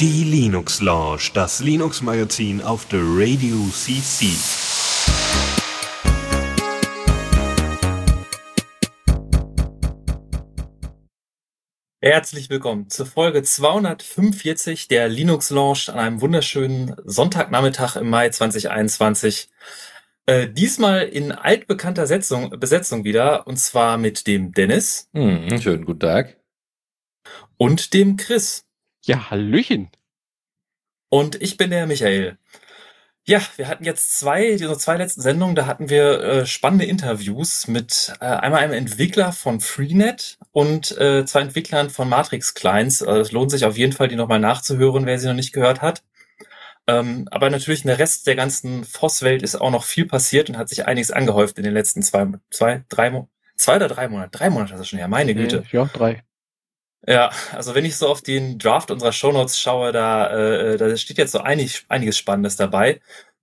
Die Linux Lounge, das Linux Magazin auf der Radio CC. Herzlich willkommen zur Folge 245 der Linux Lounge an einem wunderschönen Sonntagnachmittag im Mai 2021. Äh, diesmal in altbekannter Setzung, Besetzung wieder, und zwar mit dem Dennis. Hm, schönen guten Tag. Und dem Chris. Ja, Hallöchen. Und ich bin der Michael. Ja, wir hatten jetzt zwei, diese zwei letzten Sendungen, da hatten wir äh, spannende Interviews mit äh, einmal einem Entwickler von Freenet und äh, zwei Entwicklern von Matrix Clients. Also es lohnt sich auf jeden Fall, die nochmal nachzuhören, wer sie noch nicht gehört hat. Ähm, aber natürlich in der Rest der ganzen Voss-Welt ist auch noch viel passiert und hat sich einiges angehäuft in den letzten zwei, zwei, drei, zwei oder drei Monate. Drei Monate ist das schon her, meine Güte. Ja, drei. Ja, also wenn ich so auf den Draft unserer Shownotes schaue, da, äh, da steht jetzt so einig, einiges Spannendes dabei.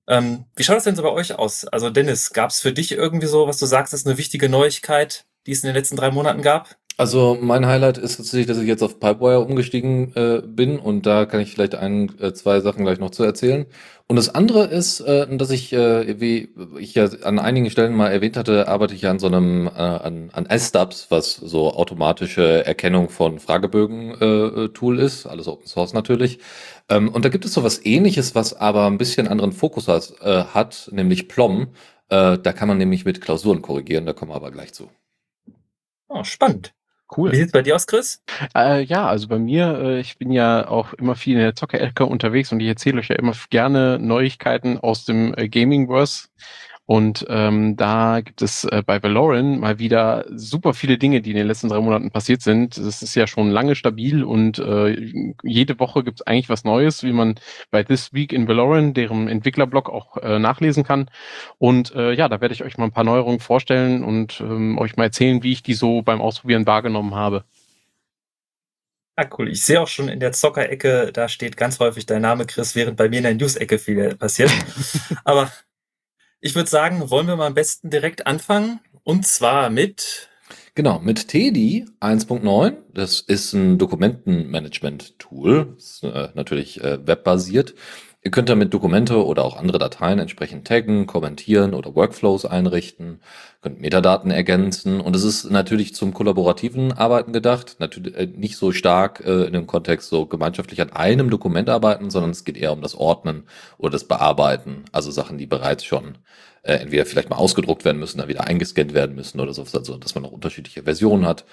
Ähm, wie schaut das denn so bei euch aus? Also Dennis, gab es für dich irgendwie so, was du sagst, ist eine wichtige Neuigkeit, die es in den letzten drei Monaten gab? Also mein Highlight ist tatsächlich, dass ich jetzt auf Pipewire umgestiegen äh, bin und da kann ich vielleicht ein, äh, zwei Sachen gleich noch zu erzählen. Und das andere ist, äh, dass ich, äh, wie ich ja an einigen Stellen mal erwähnt hatte, arbeite ich an so einem, äh, an, an S-Stubs, was so automatische Erkennung von Fragebögen-Tool ist, alles Open Source natürlich. Ähm, und da gibt es so was ähnliches, was aber ein bisschen anderen Fokus hat, äh, hat nämlich Plom. Da kann man nämlich mit Klausuren korrigieren, da kommen wir aber gleich zu. Oh, spannend. Cool. Wie sieht's bei dir aus, Chris? Äh, ja, also bei mir, äh, ich bin ja auch immer viel in der Zockerecke unterwegs und ich erzähle euch ja immer gerne Neuigkeiten aus dem äh, Gaming-Verse. Und ähm, da gibt es äh, bei Valoran mal wieder super viele Dinge, die in den letzten drei Monaten passiert sind. Das ist ja schon lange stabil und äh, jede Woche gibt es eigentlich was Neues, wie man bei This Week in Valoran, deren Entwicklerblog auch äh, nachlesen kann. Und äh, ja, da werde ich euch mal ein paar Neuerungen vorstellen und ähm, euch mal erzählen, wie ich die so beim Ausprobieren wahrgenommen habe. Ah, cool. Ich sehe auch schon in der Zockerecke, da steht ganz häufig dein Name, Chris, während bei mir in der News-Ecke viel passiert. Aber ich würde sagen, wollen wir mal am besten direkt anfangen. Und zwar mit. Genau, mit Teddy 1.9. Das ist ein Dokumentenmanagement-Tool. Äh, natürlich äh, webbasiert. Ihr könnt damit Dokumente oder auch andere Dateien entsprechend taggen, kommentieren oder Workflows einrichten, könnt Metadaten ergänzen und es ist natürlich zum kollaborativen Arbeiten gedacht, natürlich äh, nicht so stark äh, in dem Kontext so gemeinschaftlich an einem Dokument arbeiten, sondern es geht eher um das Ordnen oder das Bearbeiten, also Sachen, die bereits schon äh, entweder vielleicht mal ausgedruckt werden müssen, dann wieder eingescannt werden müssen oder so, also dass man noch unterschiedliche Versionen hat.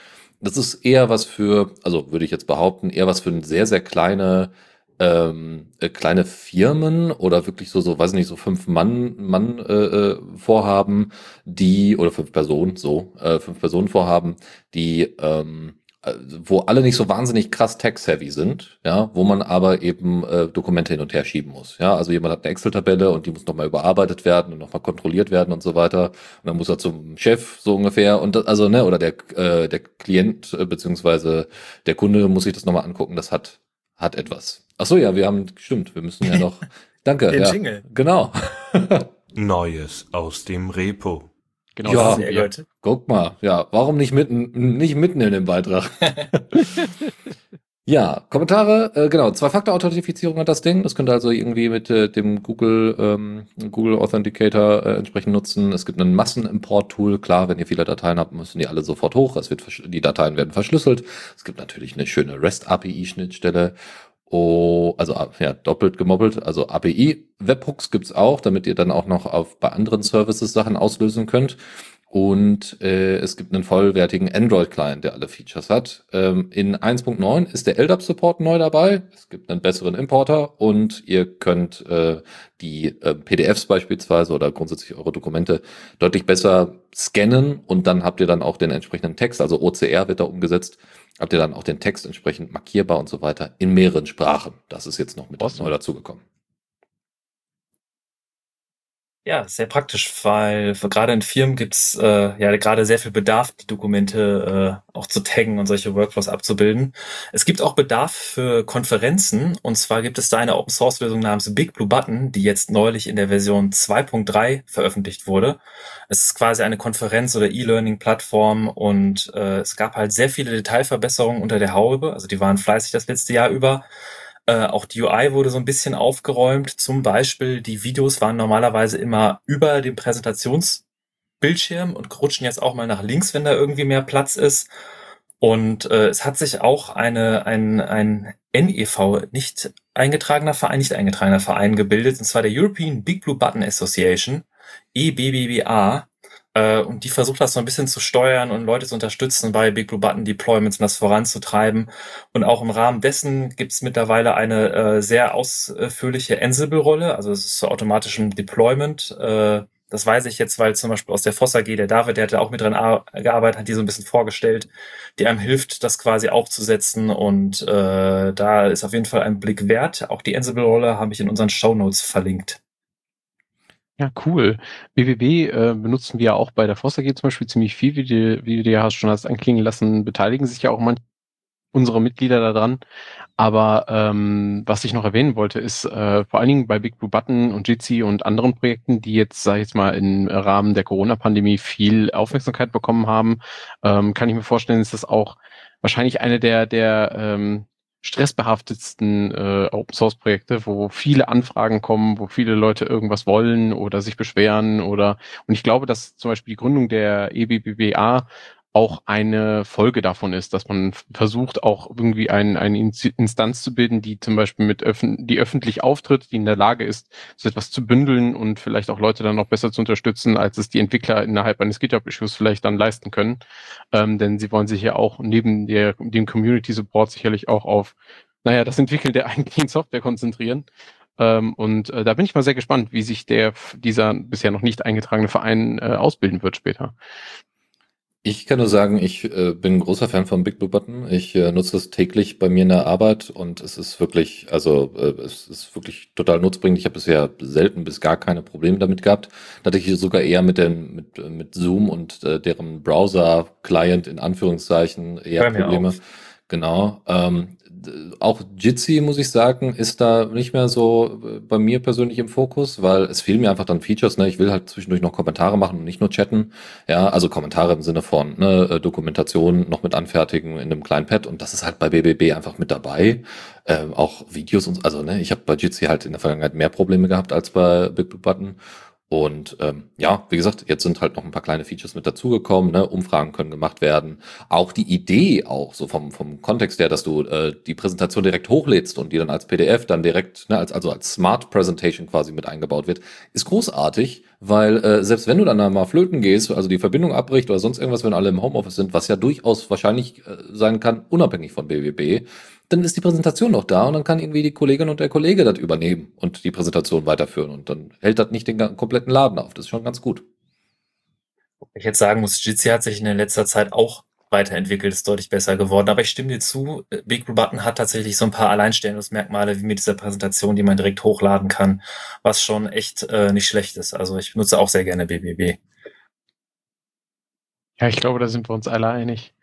Das ist eher was für, also würde ich jetzt behaupten, eher was für eine sehr, sehr kleine ähm, äh, kleine Firmen oder wirklich so, so, weiß nicht, so fünf Mann, Mann äh, äh, Vorhaben, die, oder fünf Personen, so, äh, fünf Personen Vorhaben, die, ähm, äh, wo alle nicht so wahnsinnig krass tech-savvy sind, ja, wo man aber eben äh, Dokumente hin und her schieben muss. Ja, also jemand hat eine Excel-Tabelle und die muss nochmal überarbeitet werden und nochmal kontrolliert werden und so weiter. Und dann muss er zum Chef so ungefähr und das, also, ne, oder der, äh, der Klient äh, beziehungsweise der Kunde muss sich das nochmal angucken. Das hat, hat etwas. Ach so, ja, wir haben, stimmt, wir müssen ja noch, danke. Den ja, Jingle. Genau. Neues aus dem Repo. Genau, Ja. das Sehr wir. gut. Guck mal, ja, warum nicht mitten, nicht mitten in dem Beitrag? ja, Kommentare, äh, genau, Zwei-Faktor-Authentifizierung hat das Ding. Das könnt ihr also irgendwie mit äh, dem Google, ähm, Google Authenticator äh, entsprechend nutzen. Es gibt ein Massenimport-Tool. Klar, wenn ihr viele Dateien habt, müssen die alle sofort hoch. Es wird, die Dateien werden verschlüsselt. Es gibt natürlich eine schöne REST-API-Schnittstelle. Oh, also ah, ja, doppelt gemobbelt. Also API Webhooks gibt's auch, damit ihr dann auch noch auf bei anderen Services Sachen auslösen könnt. Und äh, es gibt einen vollwertigen Android-Client, der alle Features hat. Ähm, in 1.9 ist der LDAP-Support neu dabei. Es gibt einen besseren Importer und ihr könnt äh, die äh, PDFs beispielsweise oder grundsätzlich eure Dokumente deutlich besser scannen und dann habt ihr dann auch den entsprechenden Text, also OCR wird da umgesetzt, habt ihr dann auch den Text entsprechend markierbar und so weiter in mehreren Sprachen. Das ist jetzt noch mit Awesome. neu dazugekommen. Ja, sehr praktisch, weil für, gerade in Firmen gibt's äh, ja gerade sehr viel Bedarf, die Dokumente äh, auch zu taggen und solche Workflows abzubilden. Es gibt auch Bedarf für Konferenzen und zwar gibt es da eine Open Source Lösung namens Big Blue Button, die jetzt neulich in der Version 2.3 veröffentlicht wurde. Es ist quasi eine Konferenz oder E-Learning-Plattform und äh, es gab halt sehr viele Detailverbesserungen unter der Haube. Also die waren fleißig das letzte Jahr über. Äh, auch die UI wurde so ein bisschen aufgeräumt. Zum Beispiel, die Videos waren normalerweise immer über dem Präsentationsbildschirm und rutschen jetzt auch mal nach links, wenn da irgendwie mehr Platz ist. Und äh, es hat sich auch eine, ein, ein NEV, nicht eingetragener Verein, nicht eingetragener Verein gebildet, und zwar der European Big Blue Button Association, EBBBA. Äh, und die versucht das so ein bisschen zu steuern und Leute zu unterstützen bei Big Blue Button Deployments und das voranzutreiben. Und auch im Rahmen dessen gibt es mittlerweile eine äh, sehr ausführliche Ansible-Rolle, also es ist zu automatischem Deployment. Äh, das weiß ich jetzt, weil zum Beispiel aus der Foss AG, der David, der hat da auch mit dran gearbeitet, hat die so ein bisschen vorgestellt, die einem hilft, das quasi aufzusetzen. Und äh, da ist auf jeden Fall ein Blick wert. Auch die Ansible-Rolle habe ich in unseren Show Notes verlinkt. Ja, cool. BBB äh, benutzen wir auch bei der Foster AG zum Beispiel ziemlich viel, wie du, wie du ja schon hast anklingen lassen, beteiligen sich ja auch manche unsere Mitglieder daran. Aber ähm, was ich noch erwähnen wollte, ist äh, vor allen Dingen bei Big Blue Button und Jitsi und anderen Projekten, die jetzt, sage ich jetzt mal, im Rahmen der Corona-Pandemie viel Aufmerksamkeit bekommen haben, ähm, kann ich mir vorstellen, ist das auch wahrscheinlich eine der, der ähm, stressbehaftetsten äh, Open Source Projekte, wo viele Anfragen kommen, wo viele Leute irgendwas wollen oder sich beschweren oder und ich glaube, dass zum Beispiel die Gründung der EBBBA auch eine Folge davon ist, dass man versucht, auch irgendwie ein, eine Instanz zu bilden, die zum Beispiel mit öffn die öffentlich auftritt, die in der Lage ist, so etwas zu bündeln und vielleicht auch Leute dann noch besser zu unterstützen, als es die Entwickler innerhalb eines GitHub-Issues vielleicht dann leisten können. Ähm, denn sie wollen sich ja auch neben der, dem Community Support sicherlich auch auf, naja, das Entwickeln der eigentlichen Software konzentrieren. Ähm, und äh, da bin ich mal sehr gespannt, wie sich der dieser bisher noch nicht eingetragene Verein äh, ausbilden wird später. Ich kann nur sagen, ich äh, bin ein großer Fan von Big Blue Button. Ich äh, nutze es täglich bei mir in der Arbeit und es ist wirklich, also äh, es ist wirklich total nutzbringend. Ich habe bisher selten bis gar keine Probleme damit gehabt. Da hatte ich sogar eher mit dem mit, mit Zoom und äh, deren Browser-Client in Anführungszeichen eher Probleme. Genau. Ähm, auch Jitsi, muss ich sagen, ist da nicht mehr so äh, bei mir persönlich im Fokus, weil es fehlen mir einfach dann Features. Ne? Ich will halt zwischendurch noch Kommentare machen und nicht nur chatten. Ja, also Kommentare im Sinne von ne, äh, Dokumentation noch mit anfertigen in einem kleinen Pad und das ist halt bei BBB einfach mit dabei. Ähm, auch Videos und also ne, ich habe bei Jitsi halt in der Vergangenheit mehr Probleme gehabt als bei Big und ähm, ja, wie gesagt, jetzt sind halt noch ein paar kleine Features mit dazugekommen. Ne? Umfragen können gemacht werden. Auch die Idee, auch so vom, vom Kontext her, dass du äh, die Präsentation direkt hochlädst und die dann als PDF dann direkt, ne, als, also als Smart Presentation quasi mit eingebaut wird, ist großartig, weil äh, selbst wenn du dann mal flöten gehst, also die Verbindung abbricht oder sonst irgendwas, wenn alle im Homeoffice sind, was ja durchaus wahrscheinlich äh, sein kann, unabhängig von BWB, dann ist die Präsentation noch da und dann kann irgendwie die Kollegin und der Kollege das übernehmen und die Präsentation weiterführen und dann hält das nicht den kompletten Laden auf. Das ist schon ganz gut. Ich jetzt sagen muss, Jitsi hat sich in letzter Zeit auch weiterentwickelt, ist deutlich besser geworden. Aber ich stimme dir zu, Big Blue Button hat tatsächlich so ein paar Alleinstellungsmerkmale wie mit dieser Präsentation, die man direkt hochladen kann, was schon echt äh, nicht schlecht ist. Also ich benutze auch sehr gerne BBB. Ja, ich glaube, da sind wir uns alle einig.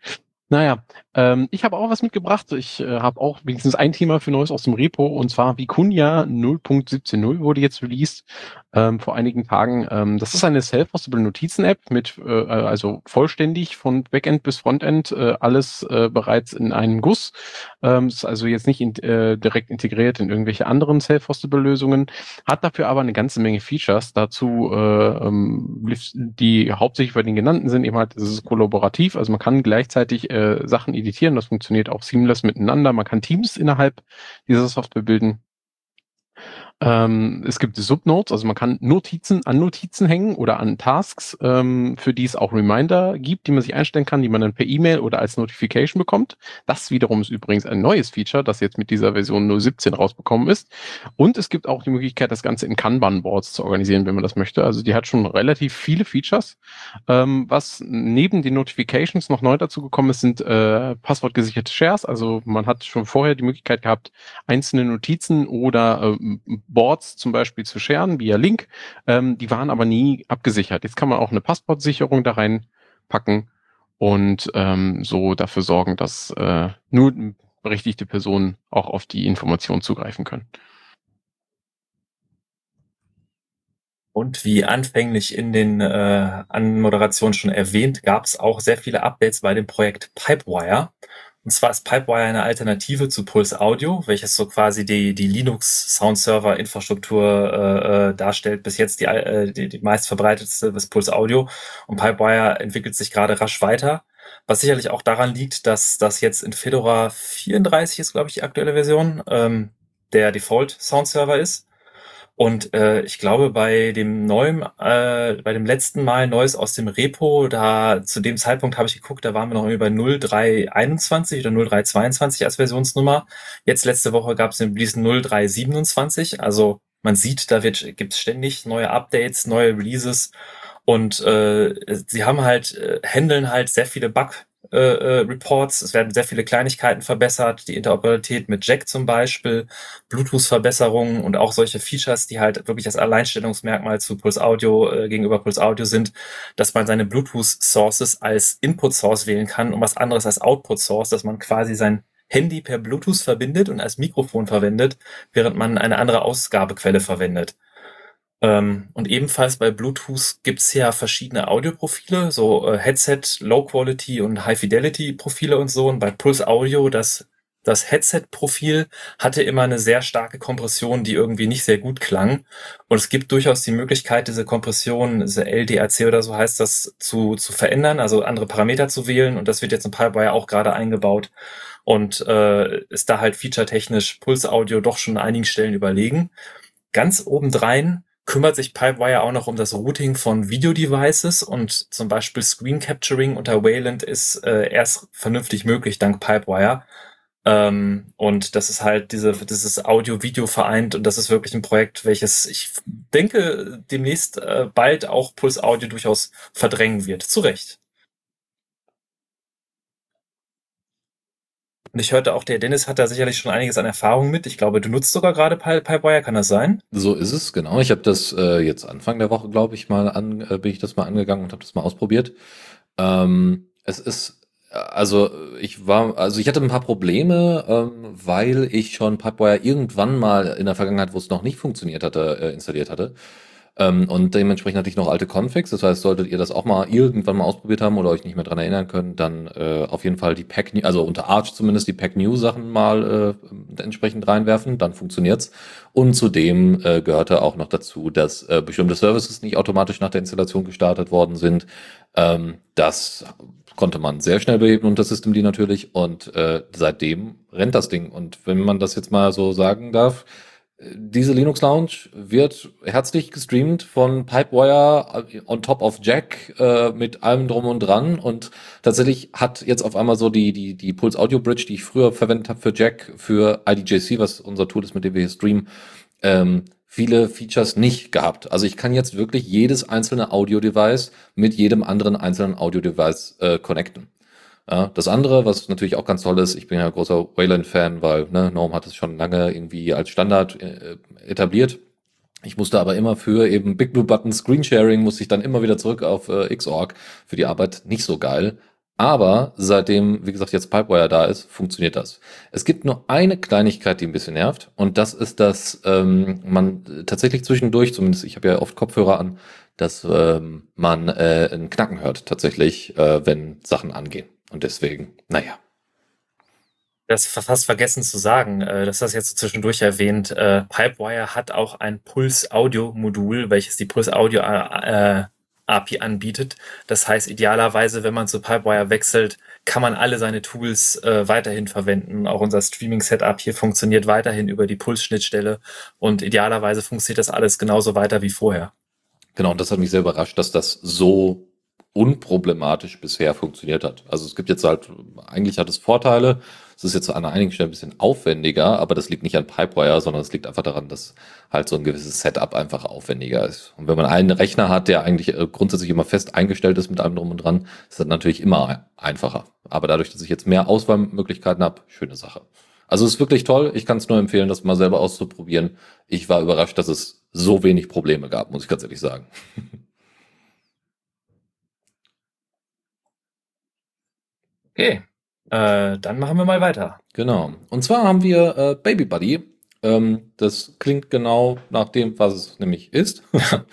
Naja, ähm, ich habe auch was mitgebracht. Ich äh, habe auch wenigstens ein Thema für Neues aus dem Repo und zwar Vicuña 0.17.0 wurde jetzt released ähm, vor einigen Tagen. Ähm, das ist eine self-hostable Notizen-App mit äh, also vollständig von Backend bis Frontend äh, alles äh, bereits in einem Guss. Ähm, ist also jetzt nicht in, äh, direkt integriert in irgendwelche anderen self-hostable Lösungen, hat dafür aber eine ganze Menge Features. Dazu äh, ähm, die hauptsächlich bei den genannten sind eben halt, es ist kollaborativ, also man kann gleichzeitig äh, Sachen editieren. Das funktioniert auch seamless miteinander. Man kann Teams innerhalb dieser Software bilden. Ähm, es gibt Subnotes, also man kann Notizen an Notizen hängen oder an Tasks, ähm, für die es auch Reminder gibt, die man sich einstellen kann, die man dann per E-Mail oder als Notification bekommt. Das wiederum ist übrigens ein neues Feature, das jetzt mit dieser Version 017 rausbekommen ist. Und es gibt auch die Möglichkeit, das Ganze in Kanban-Boards zu organisieren, wenn man das möchte. Also die hat schon relativ viele Features. Ähm, was neben den Notifications noch neu dazu gekommen ist, sind äh, passwortgesicherte Shares. Also man hat schon vorher die Möglichkeit gehabt, einzelne Notizen oder äh, Boards zum Beispiel zu scheren via Link. Ähm, die waren aber nie abgesichert. Jetzt kann man auch eine Passportsicherung da reinpacken und ähm, so dafür sorgen, dass äh, nur berechtigte Personen auch auf die Information zugreifen können. Und wie anfänglich in den äh, Anmoderationen schon erwähnt, gab es auch sehr viele Updates bei dem Projekt Pipewire. Und zwar ist Pipewire eine Alternative zu Pulse Audio, welches so quasi die, die Linux Sound Server Infrastruktur äh, äh, darstellt. Bis jetzt die, äh, die, die meist verbreitetste ist Pulse Audio. Und Pipewire entwickelt sich gerade rasch weiter. Was sicherlich auch daran liegt, dass das jetzt in Fedora 34 ist, glaube ich, die aktuelle Version, ähm, der Default Sound Server ist. Und äh, ich glaube, bei dem neuen, äh, bei dem letzten Mal Neues aus dem Repo, da zu dem Zeitpunkt habe ich geguckt, da waren wir noch über 0321 oder 0322 als Versionsnummer. Jetzt letzte Woche gab es den diesen 0327. Also man sieht, da wird gibt's ständig neue Updates, neue Releases und äh, sie haben halt, äh, handeln halt sehr viele Bug äh, äh, Reports. Es werden sehr viele Kleinigkeiten verbessert, die Interoperabilität mit Jack zum Beispiel, Bluetooth-Verbesserungen und auch solche Features, die halt wirklich das Alleinstellungsmerkmal zu Pulse Audio äh, gegenüber Pulse Audio sind, dass man seine Bluetooth-Sources als Input-Source wählen kann und was anderes als Output-Source, dass man quasi sein Handy per Bluetooth verbindet und als Mikrofon verwendet, während man eine andere Ausgabequelle verwendet. Ähm, und ebenfalls bei Bluetooth gibt's ja verschiedene Audioprofile, so äh, Headset, Low Quality und High Fidelity Profile und so. Und bei Pulse Audio, das, das Headset-Profil hatte immer eine sehr starke Kompression, die irgendwie nicht sehr gut klang. Und es gibt durchaus die Möglichkeit, diese Kompression, diese LDAC oder so heißt das, zu, zu verändern, also andere Parameter zu wählen. Und das wird jetzt in Pipewire auch gerade eingebaut und äh, ist da halt featuretechnisch Pulse Audio doch schon an einigen Stellen überlegen. Ganz obendrein kümmert sich Pipewire auch noch um das Routing von Video-Devices und zum Beispiel Screen Capturing unter Wayland ist äh, erst vernünftig möglich dank Pipewire. Ähm, und das ist halt diese, dieses Audio-Video vereint und das ist wirklich ein Projekt, welches ich denke demnächst äh, bald auch Pulse Audio durchaus verdrängen wird. Zu Recht. Und ich hörte auch, der Dennis hat da sicherlich schon einiges an Erfahrung mit. Ich glaube, du nutzt sogar gerade Pipewire, kann das sein? So ist es, genau. Ich habe das äh, jetzt Anfang der Woche, glaube ich, mal an, äh, bin ich das mal angegangen und habe das mal ausprobiert. Ähm, es ist, also ich war, also ich hatte ein paar Probleme, ähm, weil ich schon Pipewire irgendwann mal in der Vergangenheit, wo es noch nicht funktioniert hatte, äh, installiert hatte. Ähm, und dementsprechend hatte ich noch alte Configs. Das heißt, solltet ihr das auch mal irgendwann mal ausprobiert haben oder euch nicht mehr dran erinnern können, dann äh, auf jeden Fall die Pack, also unter Arch zumindest die Pack New Sachen mal äh, entsprechend reinwerfen, dann funktioniert's. Und zudem äh, gehörte auch noch dazu, dass äh, bestimmte Services nicht automatisch nach der Installation gestartet worden sind. Ähm, das konnte man sehr schnell beheben unter Systemd natürlich und äh, seitdem rennt das Ding. Und wenn man das jetzt mal so sagen darf, diese Linux Lounge wird herzlich gestreamt von Pipewire on top of Jack äh, mit allem drum und dran und tatsächlich hat jetzt auf einmal so die die die Pulse Audio Bridge, die ich früher verwendet habe für Jack für IDJC, was unser Tool ist, mit dem wir hier streamen, ähm, viele Features nicht gehabt. Also ich kann jetzt wirklich jedes einzelne Audio Device mit jedem anderen einzelnen Audio Device äh, connecten. Ja, das andere, was natürlich auch ganz toll ist, ich bin ja großer Wayland-Fan, weil ne, Norm hat es schon lange irgendwie als Standard äh, etabliert. Ich musste aber immer für eben Big Blue Button Screen Sharing, musste ich dann immer wieder zurück auf äh, Xorg für die Arbeit. Nicht so geil. Aber seitdem, wie gesagt, jetzt Pipewire da ist, funktioniert das. Es gibt nur eine Kleinigkeit, die ein bisschen nervt. Und das ist, dass ähm, man tatsächlich zwischendurch, zumindest ich habe ja oft Kopfhörer an, dass ähm, man äh, ein Knacken hört tatsächlich, äh, wenn Sachen angehen. Und deswegen, naja. Das ist fast vergessen zu sagen, äh, dass das jetzt zwischendurch erwähnt. Äh, Pipewire hat auch ein Pulse-Audio-Modul, welches die Pulse-Audio-API äh, anbietet. Das heißt, idealerweise, wenn man zu Pipewire wechselt, kann man alle seine Tools äh, weiterhin verwenden. Auch unser Streaming-Setup hier funktioniert weiterhin über die Pulse-Schnittstelle und idealerweise funktioniert das alles genauso weiter wie vorher. Genau, und das hat mich sehr überrascht, dass das so unproblematisch bisher funktioniert hat. Also es gibt jetzt halt, eigentlich hat es Vorteile. Es ist jetzt an einigen Stellen ein bisschen aufwendiger, aber das liegt nicht an Pipewire, sondern es liegt einfach daran, dass halt so ein gewisses Setup einfach aufwendiger ist. Und wenn man einen Rechner hat, der eigentlich äh, grundsätzlich immer fest eingestellt ist mit allem drum und dran, ist das natürlich immer einfacher. Aber dadurch, dass ich jetzt mehr Auswahlmöglichkeiten habe, schöne Sache. Also es ist wirklich toll. Ich kann es nur empfehlen, das mal selber auszuprobieren. Ich war überrascht, dass es so wenig Probleme gab, muss ich ganz ehrlich sagen. Okay, äh, dann machen wir mal weiter. Genau. Und zwar haben wir äh, Baby Buddy. Ähm, das klingt genau nach dem, was es nämlich ist.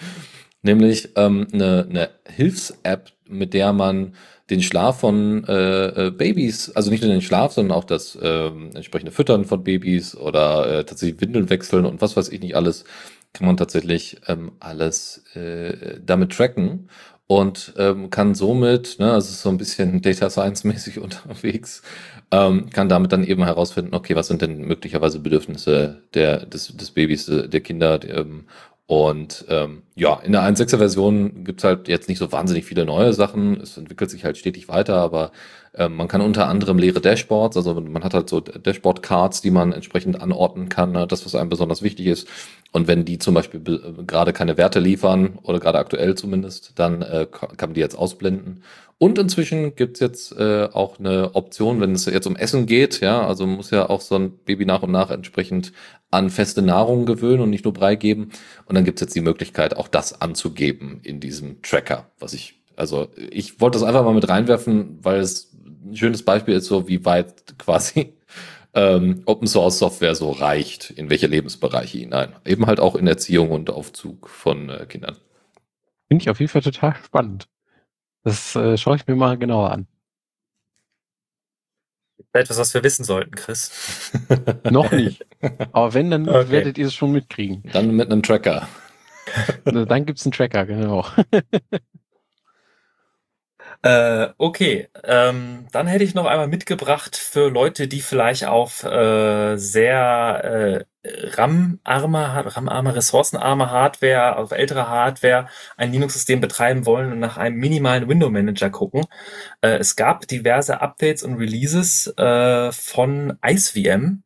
nämlich ähm, eine, eine Hilfs-App, mit der man den Schlaf von äh, äh, Babys, also nicht nur den Schlaf, sondern auch das äh, entsprechende Füttern von Babys oder äh, tatsächlich Windeln wechseln und was weiß ich nicht alles, kann man tatsächlich ähm, alles äh, damit tracken und ähm, kann somit, ne, also so ein bisschen Data Science mäßig unterwegs, ähm, kann damit dann eben herausfinden, okay, was sind denn möglicherweise Bedürfnisse der, des, des Babys, der Kinder, der, ähm, und ähm, ja, in der 1.6er Version gibt's halt jetzt nicht so wahnsinnig viele neue Sachen. Es entwickelt sich halt stetig weiter, aber ähm, man kann unter anderem leere Dashboards, also man hat halt so Dashboard-Cards, die man entsprechend anordnen kann, ne, das, was einem besonders wichtig ist. Und wenn die zum Beispiel gerade keine Werte liefern, oder gerade aktuell zumindest, dann äh, kann man die jetzt ausblenden. Und inzwischen gibt's jetzt äh, auch eine Option, wenn es jetzt um Essen geht, ja, also muss ja auch so ein Baby nach und nach entsprechend an feste Nahrung gewöhnen und nicht nur Brei geben. Und dann gibt's jetzt die Möglichkeit, auch das anzugeben in diesem Tracker, was ich, also ich wollte das einfach mal mit reinwerfen, weil es ein schönes Beispiel ist, so wie weit quasi ähm, Open Source Software so reicht, in welche Lebensbereiche hinein. Eben halt auch in Erziehung und Aufzug von äh, Kindern. Finde ich auf jeden Fall total spannend. Das äh, schaue ich mir mal genauer an. Etwas, was wir wissen sollten, Chris. Noch nicht. Aber wenn, dann okay. werdet ihr es schon mitkriegen. Dann mit einem Tracker. dann gibt es einen Tracker, genau. Äh, okay, ähm, dann hätte ich noch einmal mitgebracht für Leute, die vielleicht auf äh, sehr äh, RAM-arme, RAM-arme, ressourcenarme Hardware, auf ältere Hardware ein Linux-System betreiben wollen und nach einem minimalen Window-Manager gucken. Äh, es gab diverse Updates und Releases äh, von IceVM,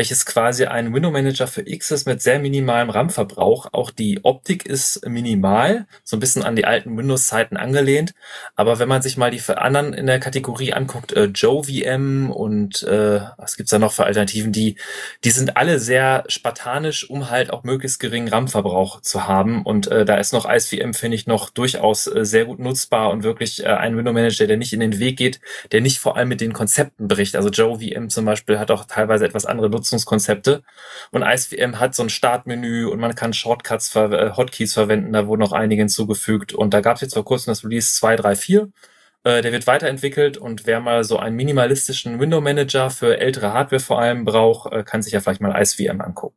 welches quasi ein Window Manager für X ist mit sehr minimalem RAM-Verbrauch. Auch die Optik ist minimal, so ein bisschen an die alten Windows-Zeiten angelehnt. Aber wenn man sich mal die anderen in der Kategorie anguckt, äh, Joe VM und äh, was gibt's da noch für Alternativen, die, die sind alle sehr spartanisch, um halt auch möglichst geringen RAM-Verbrauch zu haben. Und äh, da ist noch IceVM, finde ich, noch durchaus äh, sehr gut nutzbar und wirklich äh, ein Window Manager, der nicht in den Weg geht, der nicht vor allem mit den Konzepten bricht. Also Joe VM zum Beispiel hat auch teilweise etwas andere Nutzungskonzepte. Und IceVM hat so ein Startmenü und man kann Shortcuts, äh, Hotkeys verwenden, da wurden noch einige hinzugefügt. Und da gab es jetzt vor kurzem das Release 234. Äh, der wird weiterentwickelt und wer mal so einen minimalistischen Window Manager für ältere Hardware vor allem braucht, äh, kann sich ja vielleicht mal IceVM angucken.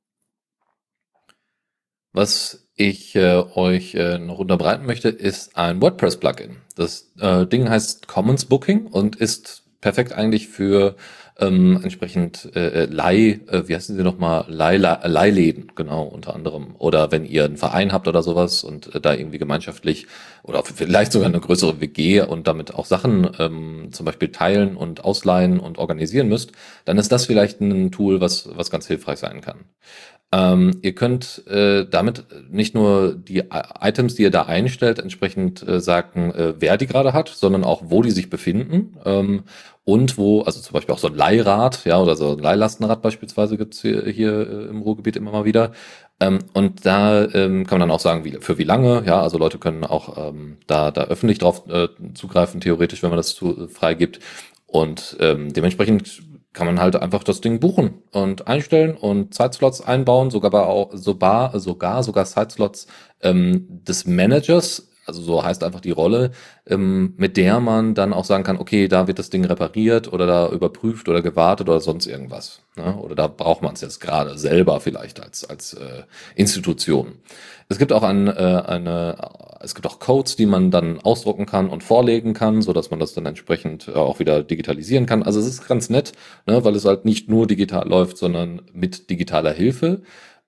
Was ich äh, euch äh, noch unterbreiten möchte, ist ein WordPress-Plugin. Das äh, Ding heißt Commons Booking und ist perfekt eigentlich für ähm, entsprechend äh, äh, Leih, äh, wie heißen sie nochmal, Leih, Leihläden, genau, unter anderem. Oder wenn ihr einen Verein habt oder sowas und äh, da irgendwie gemeinschaftlich oder vielleicht sogar eine größere WG und damit auch Sachen ähm, zum Beispiel teilen und ausleihen und organisieren müsst, dann ist das vielleicht ein Tool, was, was ganz hilfreich sein kann. Ähm, ihr könnt äh, damit nicht nur die Items, die ihr da einstellt, entsprechend äh, sagen, äh, wer die gerade hat, sondern auch, wo die sich befinden. Ähm, und wo, also zum Beispiel auch so ein Leihrad, ja, oder so ein Leihlastenrad beispielsweise gibt's hier, hier äh, im Ruhrgebiet immer mal wieder. Ähm, und da ähm, kann man dann auch sagen, wie, für wie lange, ja, also Leute können auch ähm, da, da öffentlich drauf äh, zugreifen, theoretisch, wenn man das zu, äh, freigibt. Und ähm, dementsprechend kann man halt einfach das Ding buchen und einstellen und Zeitslots einbauen, sogar auch sogar sogar sogar Zeitslots ähm, des Managers also so heißt einfach die Rolle, ähm, mit der man dann auch sagen kann, okay, da wird das Ding repariert oder da überprüft oder gewartet oder sonst irgendwas. Ne? Oder da braucht man es jetzt gerade selber vielleicht als, als äh, Institution. Es gibt auch ein, äh, eine, es gibt auch Codes, die man dann ausdrucken kann und vorlegen kann, so dass man das dann entsprechend äh, auch wieder digitalisieren kann. Also es ist ganz nett, ne, weil es halt nicht nur digital läuft, sondern mit digitaler Hilfe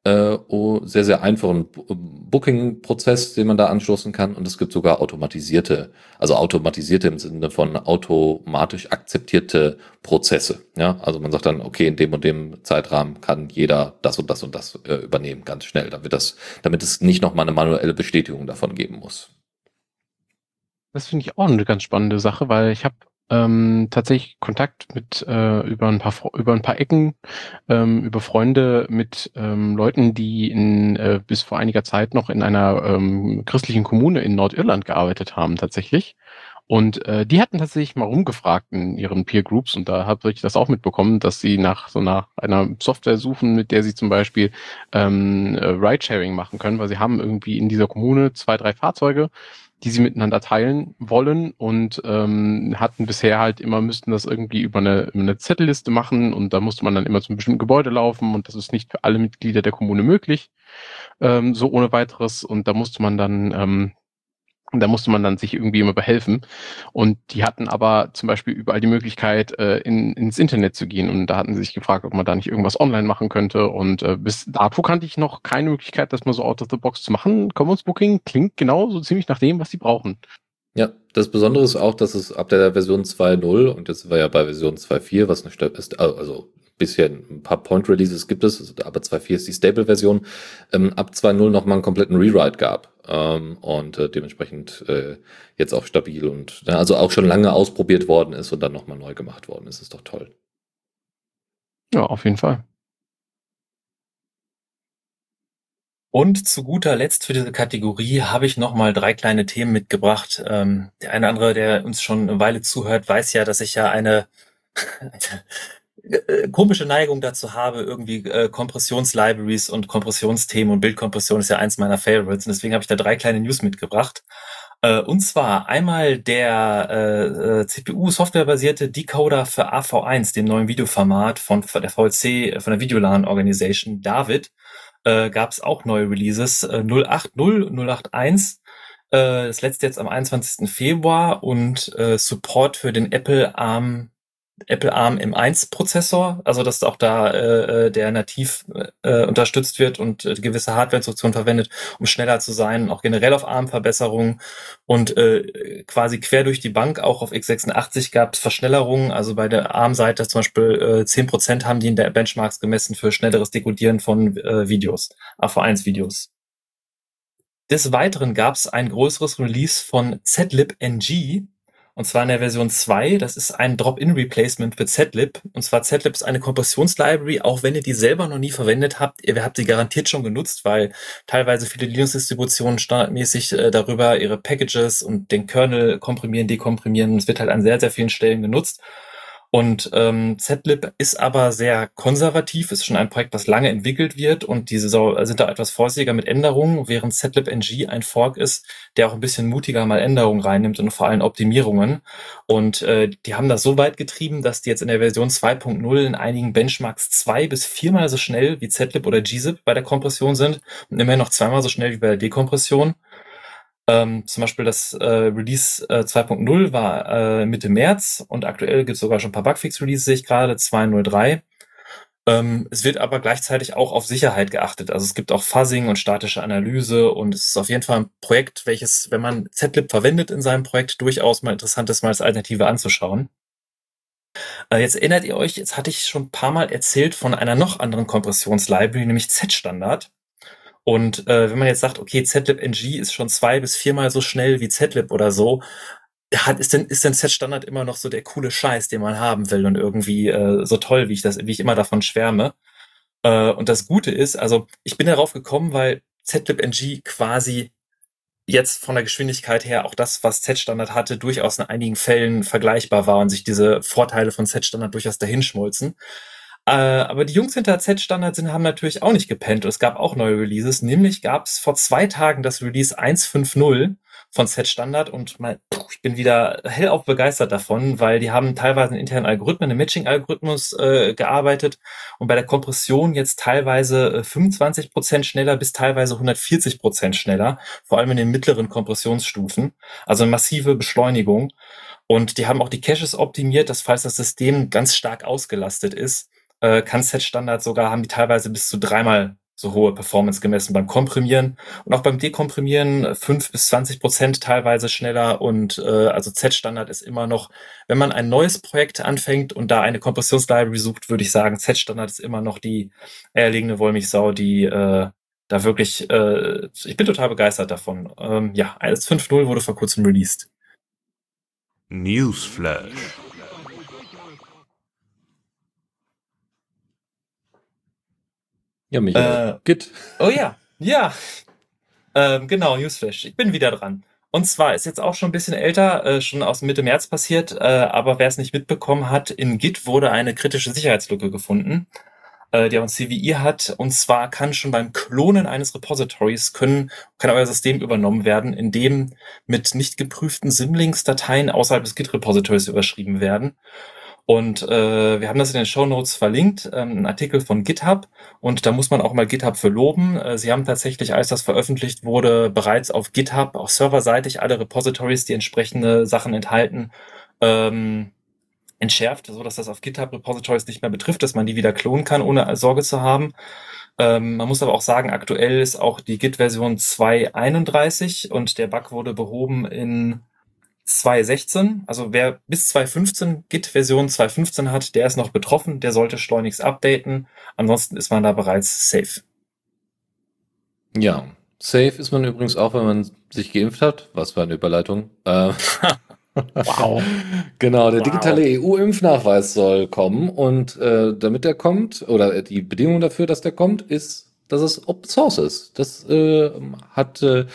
äh, oh, sehr, sehr einfachen Booking-Prozess, den man da anstoßen kann. Und es gibt sogar automatisierte, also automatisierte im Sinne von automatisch akzeptierte Prozesse. Ja, also man sagt dann, okay, in dem und dem Zeitrahmen kann jeder das und das und das äh, übernehmen, ganz schnell, damit das, damit es nicht nochmal eine manuelle Bestätigung davon geben muss. Das finde ich auch eine ganz spannende Sache, weil ich habe ähm, tatsächlich Kontakt mit äh, über ein paar über ein paar Ecken ähm, über Freunde mit ähm, Leuten, die in äh, bis vor einiger Zeit noch in einer ähm, christlichen Kommune in Nordirland gearbeitet haben tatsächlich. Und äh, die hatten tatsächlich mal rumgefragt in ihren Peer Groups und da habe ich das auch mitbekommen, dass sie nach so nach einer Software suchen, mit der sie zum Beispiel ähm, äh, Ridesharing machen können, weil sie haben irgendwie in dieser Kommune zwei, drei Fahrzeuge die sie miteinander teilen wollen und ähm, hatten bisher halt immer, müssten das irgendwie über eine, über eine Zettelliste machen und da musste man dann immer zu einem bestimmten Gebäude laufen und das ist nicht für alle Mitglieder der Kommune möglich, ähm, so ohne weiteres. Und da musste man dann ähm, da musste man dann sich irgendwie immer behelfen. Und die hatten aber zum Beispiel überall die Möglichkeit, äh, in, ins Internet zu gehen. Und da hatten sie sich gefragt, ob man da nicht irgendwas online machen könnte. Und äh, bis dato kannte ich noch keine Möglichkeit, das mal so out of the box zu machen. Commons Booking klingt genau so ziemlich nach dem, was sie brauchen. Ja, das Besondere ist auch, dass es ab der Version 2.0 und jetzt sind wir ja bei Version 2.4, was eine Stelle ist, also bisschen ein paar Point Releases gibt es, aber 2.4 ist die Stable-Version, ähm, ab 2.0 nochmal einen kompletten Rewrite gab ähm, und äh, dementsprechend äh, jetzt auch stabil und ja, also auch schon lange ausprobiert worden ist und dann nochmal neu gemacht worden ist. Ist doch toll. Ja, auf jeden Fall. Und zu guter Letzt für diese Kategorie habe ich nochmal drei kleine Themen mitgebracht. Ähm, der eine oder andere, der uns schon eine Weile zuhört, weiß ja, dass ich ja eine äh, komische Neigung dazu habe, irgendwie äh, Kompressionslibraries und Kompressionsthemen und Bildkompression ist ja eins meiner Favorites und deswegen habe ich da drei kleine News mitgebracht. Äh, und zwar einmal der äh, äh CPU-Softwarebasierte Decoder für AV1, dem neuen Videoformat von, von der VLC, von der Videolan Organization David, äh, gab es auch neue Releases, äh, 080, 081, äh, das letzte jetzt am 21. Februar und äh, Support für den Apple ARM Apple ARM M1 Prozessor, also dass auch da äh, äh, der nativ äh, unterstützt wird und äh, gewisse Hardware-Instruktionen verwendet, um schneller zu sein, auch generell auf ARM Verbesserungen und äh, quasi quer durch die Bank auch auf x86 gab es Verschnellerungen, also bei der ARM-Seite zum Beispiel äh, 10% haben die in der Benchmarks gemessen für schnelleres Dekodieren von äh, Videos, AV1-Videos. Des Weiteren gab es ein größeres Release von ZLib NG, und zwar in der Version 2. Das ist ein Drop-in-Replacement für ZLib. Und zwar ZLib ist eine Kompressionslibrary, auch wenn ihr die selber noch nie verwendet habt. Ihr habt sie garantiert schon genutzt, weil teilweise viele Linux-Distributionen standardmäßig äh, darüber ihre Packages und den Kernel komprimieren, dekomprimieren. Es wird halt an sehr, sehr vielen Stellen genutzt. Und ähm, ZLib ist aber sehr konservativ, ist schon ein Projekt, was lange entwickelt wird und diese sind da etwas vorsichtiger mit Änderungen, während ZLib NG ein Fork ist, der auch ein bisschen mutiger mal Änderungen reinnimmt und vor allem Optimierungen. Und äh, die haben das so weit getrieben, dass die jetzt in der Version 2.0 in einigen Benchmarks zwei bis viermal so schnell wie ZLib oder gzip bei der Kompression sind und immerhin noch zweimal so schnell wie bei der Dekompression. Ähm, zum Beispiel das äh, Release äh, 2.0 war äh, Mitte März und aktuell gibt es sogar schon ein paar Bugfix-Releases, sehe ich gerade, 2.0.3. Ähm, es wird aber gleichzeitig auch auf Sicherheit geachtet. Also es gibt auch Fuzzing und statische Analyse und es ist auf jeden Fall ein Projekt, welches, wenn man ZLib verwendet in seinem Projekt, durchaus mal interessant ist, mal als Alternative anzuschauen. Äh, jetzt erinnert ihr euch, jetzt hatte ich schon ein paar Mal erzählt von einer noch anderen Kompressionslibrary, nämlich Z-Standard. Und äh, wenn man jetzt sagt, okay, ZLib NG ist schon zwei bis viermal so schnell wie ZLib oder so, hat, ist denn, ist denn Z-Standard immer noch so der coole Scheiß, den man haben will und irgendwie äh, so toll, wie ich das, wie ich immer davon schwärme. Äh, und das Gute ist, also ich bin darauf gekommen, weil ZLib NG quasi jetzt von der Geschwindigkeit her auch das, was Z-Standard hatte, durchaus in einigen Fällen vergleichbar war und sich diese Vorteile von Z-Standard durchaus dahinschmolzen. Äh, aber die Jungs hinter Z-Standard sind, haben natürlich auch nicht gepennt es gab auch neue Releases. Nämlich gab es vor zwei Tagen das Release 1.5.0 von Z-Standard und mein, ich bin wieder hellauf begeistert davon, weil die haben teilweise einen internen Algorithmen, einen Matching-Algorithmus äh, gearbeitet und bei der Kompression jetzt teilweise äh, 25 Prozent schneller bis teilweise 140 Prozent schneller, vor allem in den mittleren Kompressionsstufen. Also eine massive Beschleunigung. Und die haben auch die Caches optimiert, dass falls das System ganz stark ausgelastet ist, äh, kann Set-Standard sogar, haben die teilweise bis zu dreimal so hohe Performance gemessen beim Komprimieren und auch beim Dekomprimieren fünf bis zwanzig Prozent teilweise schneller und äh, also Z-Standard ist immer noch, wenn man ein neues Projekt anfängt und da eine Kompressionslibrary sucht, würde ich sagen, Z-Standard ist immer noch die eierlegende Wollmilchsau, die äh, da wirklich, äh, ich bin total begeistert davon. Ähm, ja, als 5.0 wurde vor kurzem released. Newsflash. Ja, Michael. Äh, Git. Oh ja, ja. Ähm, genau, Newsflash. Ich bin wieder dran. Und zwar ist jetzt auch schon ein bisschen älter, äh, schon aus Mitte März passiert, äh, aber wer es nicht mitbekommen hat, in Git wurde eine kritische Sicherheitslücke gefunden, äh, die auch ein CVI hat. Und zwar kann schon beim Klonen eines Repositories können, kann euer System übernommen werden, indem mit nicht geprüften Symlinks-Dateien außerhalb des Git-Repositories überschrieben werden. Und äh, wir haben das in den Show Notes verlinkt, ähm, ein Artikel von GitHub. Und da muss man auch mal GitHub für loben. Äh, sie haben tatsächlich, als das veröffentlicht wurde, bereits auf GitHub, auch serverseitig, alle Repositories, die entsprechende Sachen enthalten, ähm, entschärft, so dass das auf GitHub Repositories nicht mehr betrifft, dass man die wieder klonen kann, ohne Sorge zu haben. Ähm, man muss aber auch sagen, aktuell ist auch die Git-Version 2.31 und der Bug wurde behoben in 2.16. Also wer bis 2.15 Git-Version 2.15 hat, der ist noch betroffen, der sollte schleunigst updaten. Ansonsten ist man da bereits safe. Ja, safe ist man übrigens auch, wenn man sich geimpft hat. Was für eine Überleitung. Äh, Wow. Genau, der Wow. digitale EU-Impfnachweis soll kommen und äh, damit der kommt, oder die Bedingung dafür, dass der kommt, ist, dass es Open Source ist. Das äh, hat äh,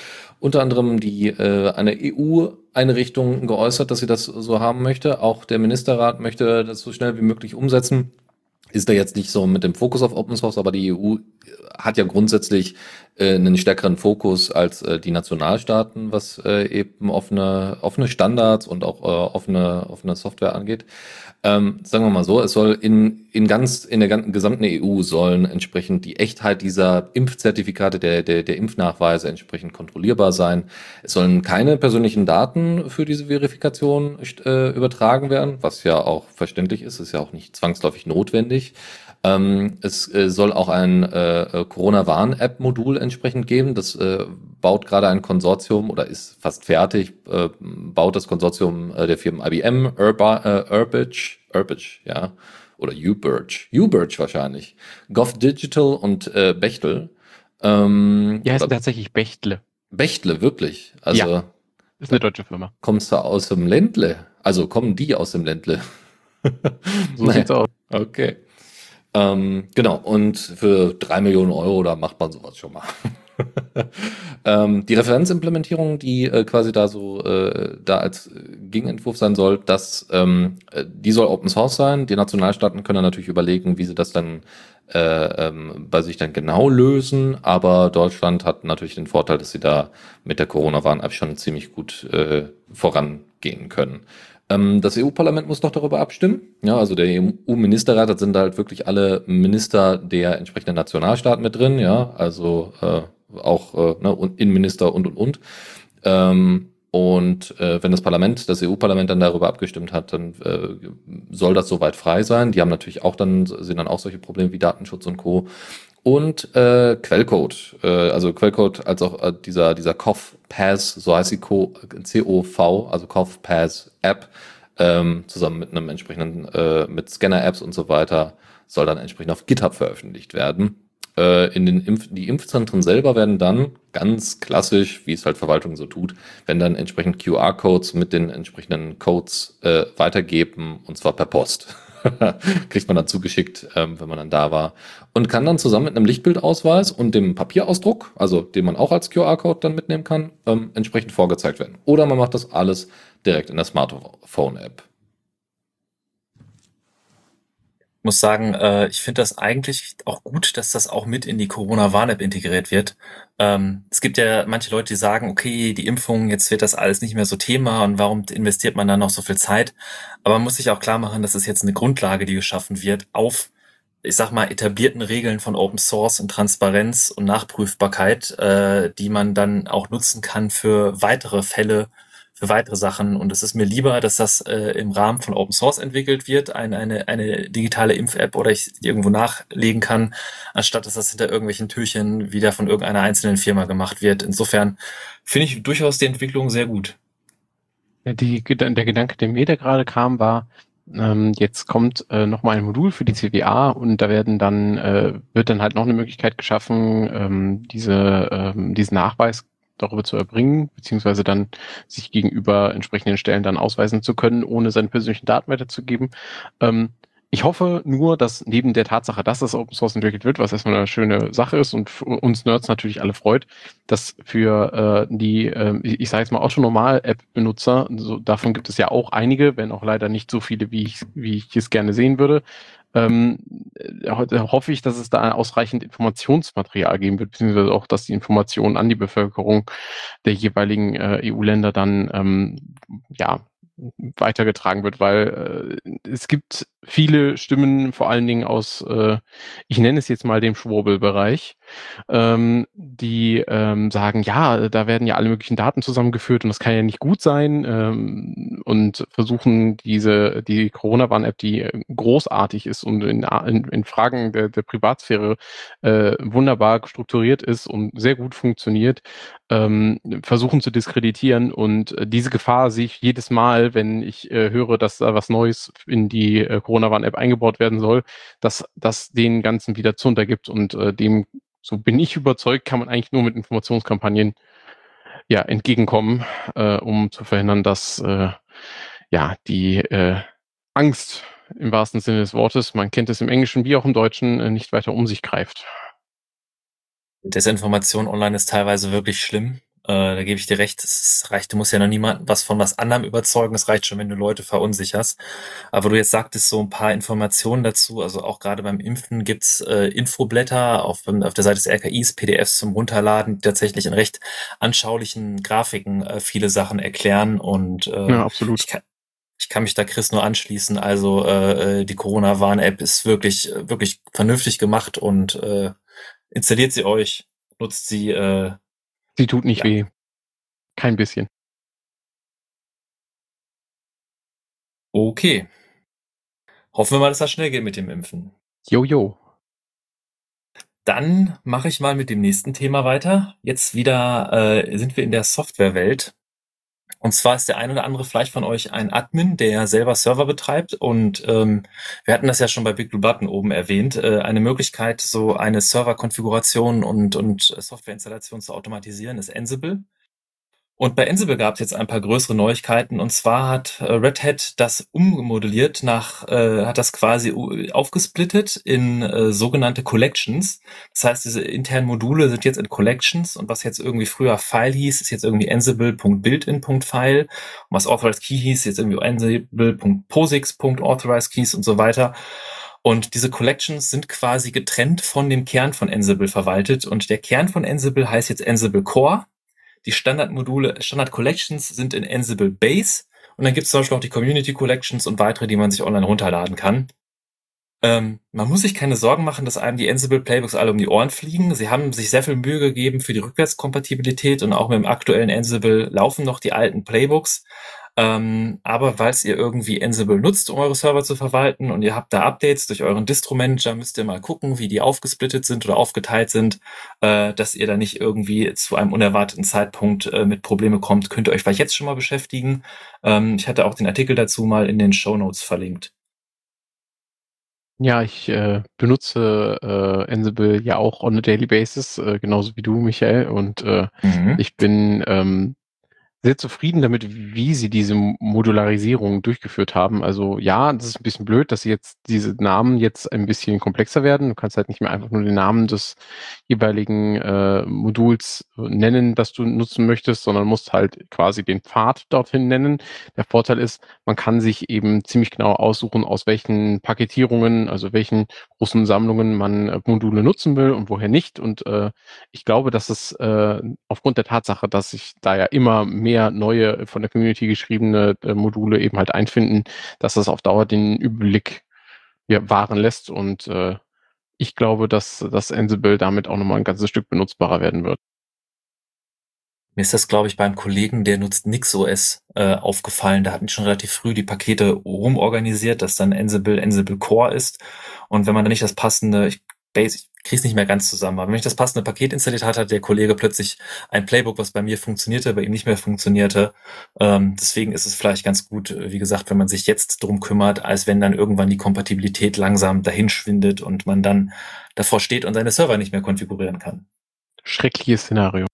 unter anderem die äh, eine EU-Einrichtung geäußert, dass sie das so haben möchte. Auch der Ministerrat möchte das so schnell wie möglich umsetzen. Ist da jetzt nicht so mit dem Fokus auf Open Source, aber die EU hat ja grundsätzlich äh, einen stärkeren Fokus als äh, die Nationalstaaten, was äh, eben offene, offene Standards und auch äh, offene, offene Software angeht. Ähm, sagen wir mal so, es soll in, in ganz, in der ganzen gesamten EU sollen entsprechend die Echtheit dieser Impfzertifikate, der, der, der Impfnachweise entsprechend kontrollierbar sein. Es sollen keine persönlichen Daten für diese Verifikation äh, übertragen werden, was ja auch verständlich ist, ist ja auch nicht zwangsläufig notwendig. Ähm, es äh, soll auch ein äh, Corona-Warn-App-Modul entsprechend geben. Das äh, baut gerade ein Konsortium oder ist fast fertig, äh, baut das Konsortium äh, der Firmen IBM, Urba, äh, Urbage, Urbage, ja, oder Uberge, Uberge wahrscheinlich, Gov Digital und äh, Bechtel. Ähm, Die heißen oder tatsächlich Bechtle. Bechtle, wirklich. Also Ja. Ist eine deutsche Firma. kommst du aus dem Ländle? Also kommen die aus dem Ländle? So Naja. sieht's aus. Okay. Ähm, genau, und für drei Millionen Euro, da macht man sowas schon mal. ähm, die Referenzimplementierung, die äh, quasi da so äh, da als äh, Gegenentwurf sein soll, das, ähm, äh, die soll Open Source sein. Die Nationalstaaten können dann natürlich überlegen, wie sie das dann äh, ähm, bei sich dann genau lösen. Aber Deutschland hat natürlich den Vorteil, dass sie da mit der Corona-Warn-App schon ziemlich gut äh, vorangehen können. Ähm, das EU-Parlament muss noch darüber abstimmen. Ja, also der EU-Ministerrat, da sind halt wirklich alle Minister der entsprechenden Nationalstaaten mit drin, ja, also äh, auch äh, ne, und Innenminister und und und. Ähm, und äh, wenn das Parlament, das EU-Parlament dann darüber abgestimmt hat, dann äh, soll das soweit frei sein. Die haben natürlich auch dann, sind dann auch solche Probleme wie Datenschutz und Co. Und äh, Quellcode, äh, also Quellcode als auch äh, dieser, dieser COF Pass, so heißt die Co- COV, also COF Pass App, ähm, zusammen mit einem entsprechenden, äh, mit Scanner-Apps und so weiter, soll dann entsprechend auf GitHub veröffentlicht werden. Äh, in den Impf die Impfzentren selber werden dann ganz klassisch, wie es halt Verwaltung so tut, werden dann entsprechend QR-Codes mit den entsprechenden Codes äh, weitergeben und zwar per Post. Kriegt man dann zugeschickt, ähm, wenn man dann da war. Und kann dann zusammen mit einem Lichtbildausweis und dem Papierausdruck, also den man auch als QR-Code dann mitnehmen kann, ähm, entsprechend vorgezeigt werden. Oder man macht das alles direkt in der Smartphone-App. Ich muss sagen, äh, ich finde das eigentlich auch gut, dass das auch mit in die Corona-Warn-App integriert wird. Ähm, es gibt ja manche Leute, die sagen, okay, die Impfung, jetzt wird das alles nicht mehr so Thema und warum investiert man da noch so viel Zeit? Aber man muss sich auch klar machen, dass es jetzt eine Grundlage, die geschaffen wird, auf, ich sag mal, etablierten Regeln von Open Source und Transparenz und Nachprüfbarkeit, äh, die man dann auch nutzen kann für weitere Fälle, für weitere Sachen. Und es ist mir lieber, dass das äh, im Rahmen von Open Source entwickelt wird, eine, eine, eine digitale Impf-App oder ich irgendwo nachlegen kann, anstatt dass das hinter irgendwelchen Türchen wieder von irgendeiner einzelnen Firma gemacht wird. Insofern finde ich durchaus die Entwicklung sehr gut. Die, der Gedanke, der mir da gerade kam, war, ähm, jetzt kommt äh, nochmal ein Modul für die CWA und da werden dann, äh, wird dann halt noch eine Möglichkeit geschaffen, ähm, diese, ähm, diesen Nachweis darüber zu erbringen, beziehungsweise dann sich gegenüber entsprechenden Stellen dann ausweisen zu können, ohne seine persönlichen Daten weiterzugeben. Ähm, ich hoffe nur, dass neben der Tatsache, dass das Open Source entwickelt wird, was erstmal eine schöne Sache ist und uns Nerds natürlich alle freut, dass für äh, die, äh, ich, sage jetzt mal Autonormal-App-Benutzer, so, davon gibt es ja auch einige, wenn auch leider nicht so viele, wie ich, wie ich es gerne sehen würde, ähm, äh, hoffe ich, dass es da ausreichend Informationsmaterial geben wird, beziehungsweise auch, dass die Informationen an die Bevölkerung der jeweiligen äh, EU-Länder dann ähm, ja weitergetragen wird, weil äh, es gibt viele Stimmen, vor allen Dingen aus, äh, ich nenne es jetzt mal dem Schwurbelbereich, ähm, die ähm, sagen, ja, da werden ja alle möglichen Daten zusammengeführt und das kann ja nicht gut sein ähm, und versuchen diese die Corona-Warn-App, die großartig ist und in, in, in Fragen der, der Privatsphäre äh, wunderbar strukturiert ist und sehr gut funktioniert, ähm, versuchen zu diskreditieren und äh, diese Gefahr sehe ich jedes Mal, wenn ich äh, höre, dass da was Neues in die äh, Corona-Warn-App eingebaut werden soll, dass das den Ganzen wieder zu untergibt und äh, dem, so bin ich überzeugt, kann man eigentlich nur mit Informationskampagnen ja entgegenkommen, äh, um zu verhindern, dass äh, ja die äh, Angst im wahrsten Sinne des Wortes, man kennt es im Englischen wie auch im Deutschen, äh, nicht weiter um sich greift. Desinformation online ist teilweise wirklich schlimm. Äh, da gebe ich dir recht. Es reicht, du musst ja noch niemanden was von was anderem überzeugen. Es reicht schon, wenn du Leute verunsicherst. Aber du jetzt sagtest so ein paar Informationen dazu. Also auch gerade beim Impfen gibt's äh, Infoblätter auf, auf der Seite des RKIs, PDFs zum Runterladen, die tatsächlich in recht anschaulichen Grafiken äh, viele Sachen erklären. Und äh, ja, absolut. Ich kann, ich kann mich da Chris nur anschließen. Also äh, äh die Corona-Warn-App ist wirklich, wirklich vernünftig gemacht und äh, installiert sie euch, nutzt sie. Äh, sie tut nicht weh. Kein bisschen. Okay. Hoffen wir mal, dass das schnell geht mit dem Impfen. Jojo. Dann mache ich mal mit dem nächsten Thema weiter. Jetzt wieder äh, sind wir in der Softwarewelt. Und zwar ist der ein oder andere vielleicht von euch ein Admin, der selber Server betreibt. Und ähm, wir hatten das ja schon bei Big Blue Button oben erwähnt. Äh, eine Möglichkeit, so eine Serverkonfiguration und, und Softwareinstallation zu automatisieren, ist Ansible. Und bei Ansible gab es jetzt ein paar größere Neuigkeiten. Und zwar hat äh, Red Hat das ummodelliert nach, äh, hat das quasi aufgesplittet in äh, sogenannte Collections. Das heißt, diese internen Module sind jetzt in Collections und was jetzt irgendwie früher File hieß, ist jetzt irgendwie ansible.builtin.file. Und was Authorized Key hieß, jetzt irgendwie ansible.posix.authorized Keys und so weiter. Und diese Collections sind quasi getrennt von dem Kern von Ansible verwaltet. Und der Kern von Ansible heißt jetzt Ansible Core. Die Standardmodule, Standard Collections sind in Ansible Base und dann gibt es zum Beispiel auch die Community Collections und weitere, die man sich online runterladen kann. Ähm, man muss sich keine Sorgen machen, dass einem die Ansible Playbooks alle um die Ohren fliegen. Sie haben sich sehr viel Mühe gegeben für die Rückwärtskompatibilität und auch mit dem aktuellen Ansible laufen noch die alten Playbooks. Ähm, aber falls ihr irgendwie Ansible nutzt, um eure Server zu verwalten und ihr habt da Updates durch euren Distro-Manager, müsst ihr mal gucken, wie die aufgesplittet sind oder aufgeteilt sind, äh, dass ihr da nicht irgendwie zu einem unerwarteten Zeitpunkt äh, mit Probleme kommt. Könnt ihr euch vielleicht jetzt schon mal beschäftigen. Ähm, ich hatte auch den Artikel dazu mal in den Show Notes verlinkt. Ja, ich äh, benutze äh, Ansible ja auch on a daily basis, äh, genauso wie du, Michael. Und äh, mhm. ich bin ähm, sehr zufrieden damit, wie sie diese Modularisierung durchgeführt haben. Also ja, das ist ein bisschen blöd, dass jetzt diese Namen jetzt ein bisschen komplexer werden. Du kannst halt nicht mehr einfach nur den Namen des jeweiligen äh, Moduls nennen, das du nutzen möchtest, sondern musst halt quasi den Pfad dorthin nennen. Der Vorteil ist, man kann sich eben ziemlich genau aussuchen, aus welchen Paketierungen, also welchen großen Sammlungen man äh, Module nutzen will und woher nicht. Und äh, ich glaube, dass es äh, aufgrund der Tatsache, dass sich da ja immer mehr mehr neue von der Community geschriebene äh, Module eben halt einfinden, dass das auf Dauer den Überblick ja, wahren lässt und äh, ich glaube, dass das Ansible damit auch nochmal ein ganzes Stück benutzbarer werden wird. Mir ist das, glaube ich, beim Kollegen, der nutzt NixOS, äh, aufgefallen. Da hatten schon relativ früh die Pakete rumorganisiert, dass dann Ansible Ansible Core ist. Und wenn man da nicht das passende, ich Basic, krieg's nicht mehr ganz zusammen. Aber wenn ich das passende Paket installiert hatte, hat der Kollege plötzlich ein Playbook, was bei mir funktionierte, bei ihm nicht mehr funktionierte. Ähm, deswegen ist es vielleicht ganz gut, wie gesagt, wenn man sich jetzt drum kümmert, als wenn dann irgendwann die Kompatibilität langsam dahin schwindet und man dann davor steht und seine Server nicht mehr konfigurieren kann. Schreckliches Szenario.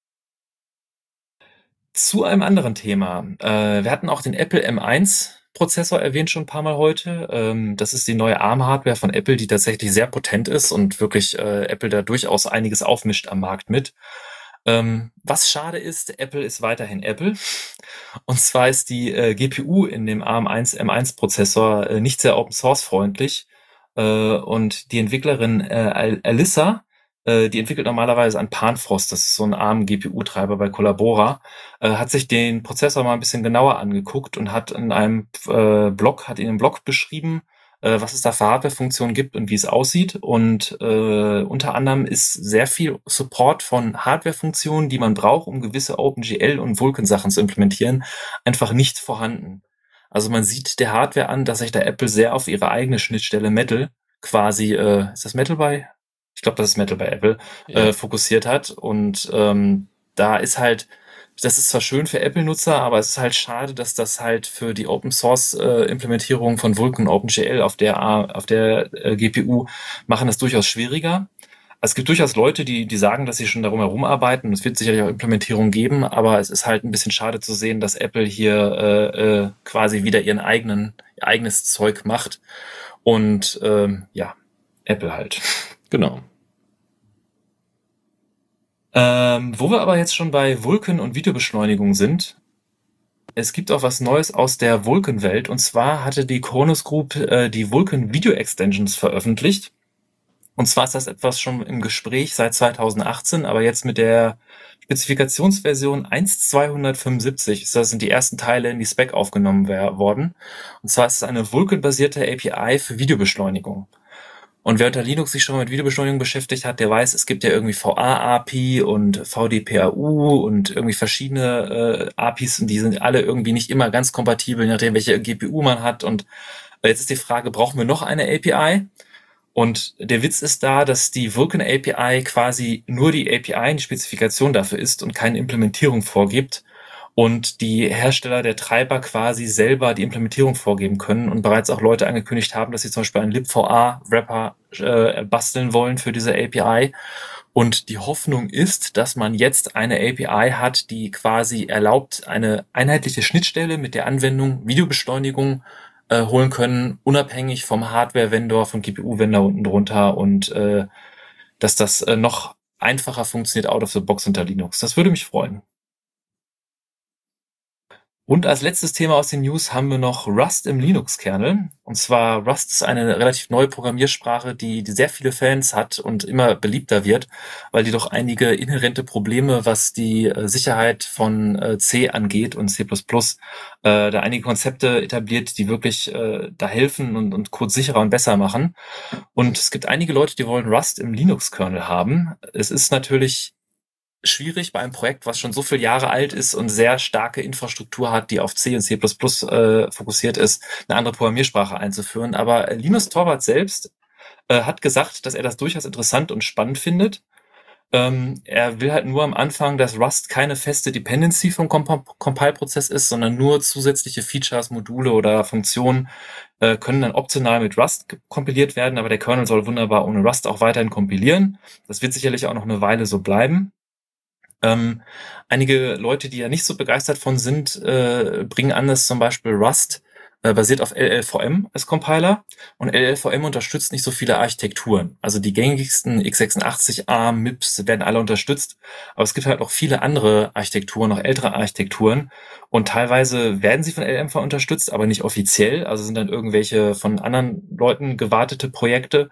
zu einem anderen Thema. Äh, wir hatten auch den Apple M1 Prozessor erwähnt schon ein paar Mal heute. Ähm, das ist die neue ARM-Hardware von Apple, die tatsächlich sehr potent ist und wirklich äh, Apple da durchaus einiges aufmischt am Markt mit. Ähm, was schade ist, Apple ist weiterhin Apple. Und zwar ist die äh, GPU in dem ARM1 M1 Prozessor äh, nicht sehr Open Source freundlich. Äh, und die Entwicklerin äh, Alyssa äh, die entwickelt normalerweise an Panfrost, das ist so ein ARM-GPU-Treiber bei Collabora, äh, hat sich den Prozessor mal ein bisschen genauer angeguckt und hat in einem äh, Blog, hat in einem Blog beschrieben, äh, was es da für Hardware-Funktionen gibt und wie es aussieht. Und äh, unter anderem ist sehr viel Support von Hardware-Funktionen, die man braucht, um gewisse OpenGL und Vulkan-Sachen zu implementieren, einfach nicht vorhanden. Also man sieht der Hardware an, dass sich da Apple sehr auf ihre eigene Schnittstelle Metal quasi, äh, ist das Metal bei ich glaube, das ist Metal bei Apple, ja. äh, fokussiert hat. Und ähm, da ist halt, das ist zwar schön für Apple-Nutzer, aber es ist halt schade, dass das halt für die Open Source äh, Implementierung von Vulkan OpenGL auf der auf der äh, GPU machen das durchaus schwieriger. Es gibt durchaus Leute, die, die sagen, dass sie schon darum herum arbeiten. Es wird sicherlich auch Implementierungen geben, aber es ist halt ein bisschen schade zu sehen, dass Apple hier äh, äh, quasi wieder ihren eigenen, ihr eigenes Zeug macht. Und ähm, ja, Apple halt. Genau. Ähm, wo wir aber jetzt schon bei Vulkan und Videobeschleunigung sind, es gibt auch was Neues aus der Vulkan-Welt. Und zwar hatte die Kronos Group äh, die Vulkan Video Extensions veröffentlicht. Und zwar ist das etwas schon im Gespräch seit 2018, aber jetzt mit der Spezifikationsversion 1.275 das sind die ersten Teile in die Spec aufgenommen worden. Und zwar ist es eine Vulkan-basierte API für Videobeschleunigung. Und wer unter Linux sich schon mit Videobeschleunigung beschäftigt hat, der weiß, es gibt ja irgendwie VA-API und VDPAU und irgendwie verschiedene äh, APIs und die sind alle irgendwie nicht immer ganz kompatibel, je nachdem, welche GPU man hat. Und jetzt ist die Frage, brauchen wir noch eine API? Und der Witz ist da, dass die Vulkan API quasi nur die API, die Spezifikation dafür ist und keine Implementierung vorgibt und die Hersteller der Treiber quasi selber die Implementierung vorgeben können und bereits auch Leute angekündigt haben, dass sie zum Beispiel einen libva-Wrapper äh, basteln wollen für diese API. Und die Hoffnung ist, dass man jetzt eine API hat, die quasi erlaubt, eine einheitliche Schnittstelle mit der Anwendung Videobeschleunigung äh, holen können, unabhängig vom Hardware-Vendor, vom GPU-Vendor unten drunter und äh, dass das äh, noch einfacher funktioniert out of the box unter Linux. Das würde mich freuen. Und als letztes Thema aus den News haben wir noch Rust im Linux-Kernel. Und zwar Rust ist eine relativ neue Programmiersprache, die, die sehr viele Fans hat und immer beliebter wird, weil die doch einige inhärente Probleme, was die äh, Sicherheit von äh, C angeht und C++, äh, da einige Konzepte etabliert, die wirklich äh, da helfen und, und Code sicherer und besser machen. Und es gibt einige Leute, die wollen Rust im Linux-Kernel haben. Es ist natürlich schwierig bei einem Projekt, was schon so viele Jahre alt ist und sehr starke Infrastruktur hat, die auf C und C++ äh, fokussiert ist, eine andere Programmiersprache einzuführen. Aber Linus Torwart selbst äh, hat gesagt, dass er das durchaus interessant und spannend findet. Ähm, er will halt nur am Anfang, dass Rust keine feste Dependency vom Comp Compile-Prozess ist, sondern nur zusätzliche Features, Module oder Funktionen äh, können dann optional mit Rust kompiliert werden, aber der Kernel soll wunderbar ohne Rust auch weiterhin kompilieren. Das wird sicherlich auch noch eine Weile so bleiben. Ähm, einige Leute, die ja nicht so begeistert von sind, äh, bringen an, dass zum Beispiel Rust äh, basiert auf LLVM als Compiler und LLVM unterstützt nicht so viele Architekturen. Also die gängigsten x86 ARM, MIPS werden alle unterstützt, aber es gibt halt auch viele andere Architekturen, noch ältere Architekturen und teilweise werden sie von LLMV unterstützt, aber nicht offiziell, also sind dann irgendwelche von anderen Leuten gewartete Projekte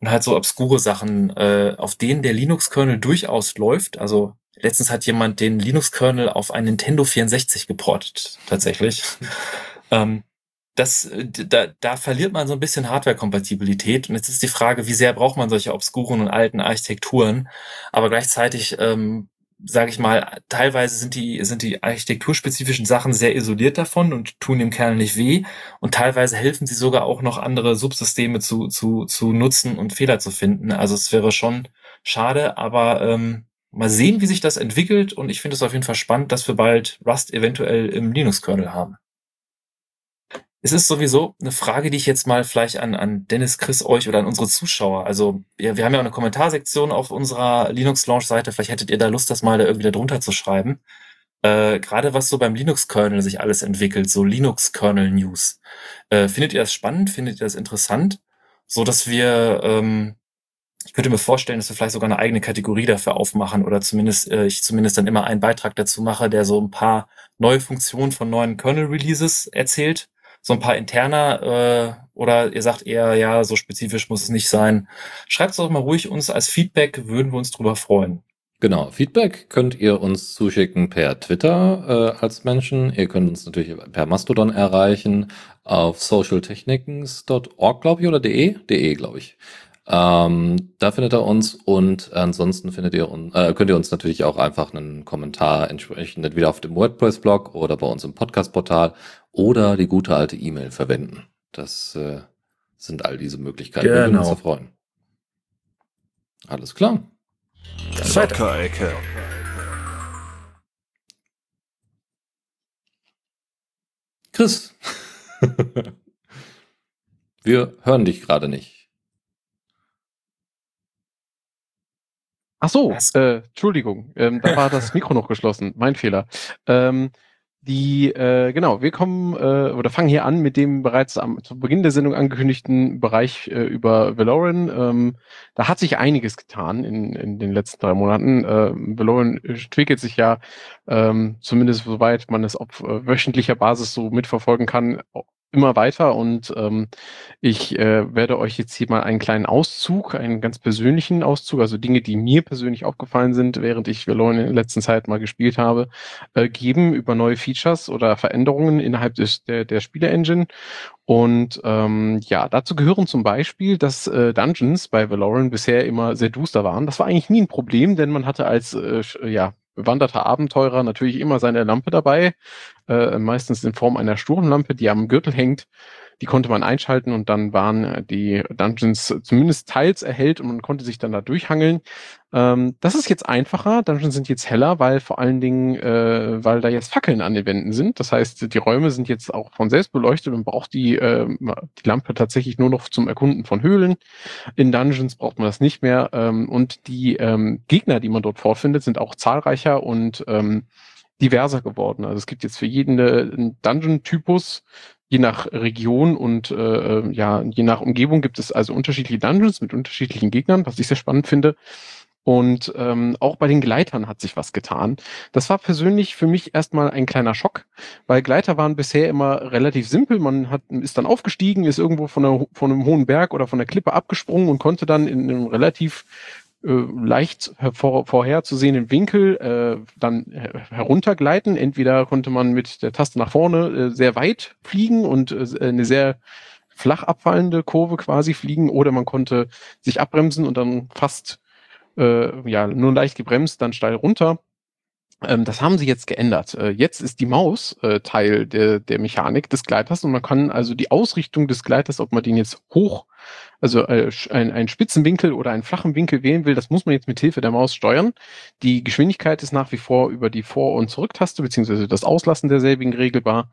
und halt so obskure Sachen, äh, auf denen der Linux-Kernel durchaus läuft. Also Letztens hat jemand den Linux-Kernel auf ein Nintendo 64 geportet, tatsächlich. ähm, das, da, da verliert man so ein bisschen Hardware-Kompatibilität. Und jetzt ist die Frage, wie sehr braucht man solche obskuren und alten Architekturen? Aber gleichzeitig, ähm, sage ich mal, teilweise sind die, sind die architekturspezifischen Sachen sehr isoliert davon und tun dem Kernel nicht weh. Und teilweise helfen sie sogar auch noch andere Subsysteme zu, zu, zu nutzen und Fehler zu finden. Also es wäre schon schade, aber ähm, Mal sehen, wie sich das entwickelt und ich finde es auf jeden Fall spannend, dass wir bald Rust eventuell im Linux-Kernel haben. Es ist sowieso eine Frage, die ich jetzt mal vielleicht an, an Dennis, Chris, euch oder an unsere Zuschauer. Also wir, wir haben ja auch eine Kommentarsektion auf unserer Linux-Launch-Seite. Vielleicht hättet ihr da Lust, das mal da irgendwie da drunter zu schreiben. Äh, Gerade was so beim Linux-Kernel sich alles entwickelt, so Linux-Kernel-News. Äh, findet ihr das spannend? Findet ihr das interessant? So dass wir, ähm, ich könnte mir vorstellen, dass wir vielleicht sogar eine eigene Kategorie dafür aufmachen oder zumindest äh, ich zumindest dann immer einen Beitrag dazu mache, der so ein paar neue Funktionen von neuen Kernel-Releases erzählt, so ein paar interner äh, oder ihr sagt eher, ja, so spezifisch muss es nicht sein. Schreibt es doch mal ruhig uns als Feedback, würden wir uns drüber freuen. Genau, Feedback könnt ihr uns zuschicken per Twitter äh, als Menschen. Ihr könnt uns natürlich per Mastodon erreichen auf socialtechnikens.org, glaube ich, oder de? de, glaube ich. Ähm, da findet ihr uns und ansonsten findet ihr uns, äh, könnt ihr uns natürlich auch einfach einen Kommentar entsprechend entweder auf dem WordPress-Blog oder bei uns im Podcast-Portal oder die gute alte E-Mail verwenden. Das äh, sind all diese Möglichkeiten, genau. wir würden uns da freuen. Alles klar. Zockerecke. Chris, wir hören dich gerade nicht. Ach so, äh, Entschuldigung, ähm, da war das Mikro noch geschlossen, mein Fehler. Ähm, die, äh, genau, wir kommen äh, oder fangen hier an mit dem bereits am, zu Beginn der Sendung angekündigten Bereich äh, über Valoran. Ähm, da hat sich einiges getan in, in den letzten drei Monaten. Äh, Valoran entwickelt sich ja, ähm, zumindest soweit man es auf äh, wöchentlicher Basis so mitverfolgen kann, immer weiter und ähm, ich äh, werde euch jetzt hier mal einen kleinen Auszug, einen ganz persönlichen Auszug, also Dinge, die mir persönlich aufgefallen sind, während ich Valorant in der letzten Zeit mal gespielt habe, äh, geben über neue Features oder Veränderungen innerhalb des, der, der Spiele-Engine. Und ähm, ja, dazu gehören zum Beispiel, dass äh, Dungeons bei Valorant bisher immer sehr duster waren. Das war eigentlich nie ein Problem, denn man hatte als äh, ja, bewanderter Abenteurer natürlich immer seine Lampe dabei, äh, meistens in Form einer Sturmlampe, die am Gürtel hängt. Die konnte man einschalten und dann waren äh, die Dungeons zumindest teils erhellt und man konnte sich dann da durchhangeln. Ähm, das ist jetzt einfacher. Dungeons sind jetzt heller, weil vor allen Dingen, äh, weil da jetzt Fackeln an den Wänden sind. Das heißt, die Räume sind jetzt auch von selbst beleuchtet und braucht die, äh, die Lampe tatsächlich nur noch zum Erkunden von Höhlen. In Dungeons braucht man das nicht mehr. Ähm, und die ähm, Gegner, die man dort vorfindet, sind auch zahlreicher und ähm, diverser geworden. Also es gibt jetzt für jeden äh, Dungeon-Typus, je nach Region und äh, ja, je nach Umgebung gibt es also unterschiedliche Dungeons mit unterschiedlichen Gegnern, was ich sehr spannend finde. Und ähm, auch bei den Gleitern hat sich was getan. Das war persönlich für mich erstmal ein kleiner Schock, weil Gleiter waren bisher immer relativ simpel. Man hat, ist dann aufgestiegen, ist irgendwo von, einer, von einem hohen Berg oder von der Klippe abgesprungen und konnte dann in einem relativ äh, leicht vor, vorherzusehenden Winkel äh, dann her heruntergleiten. Entweder konnte man mit der Taste nach vorne äh, sehr weit fliegen und äh, eine sehr flach abfallende Kurve quasi fliegen, oder man konnte sich abbremsen und dann fast äh, ja nur leicht gebremst, dann steil runter. Ähm, das haben sie jetzt geändert. Äh, jetzt ist die Maus äh, Teil der, der Mechanik des Gleiters und man kann also die Ausrichtung des Gleiters, ob man den jetzt hoch, also äh, ein, einen spitzen Winkel oder einen flachen Winkel wählen will, das muss man jetzt mit Hilfe der Maus steuern. Die Geschwindigkeit ist nach wie vor über die Vor- und Zurücktaste beziehungsweise das Auslassen derselbigen regelbar.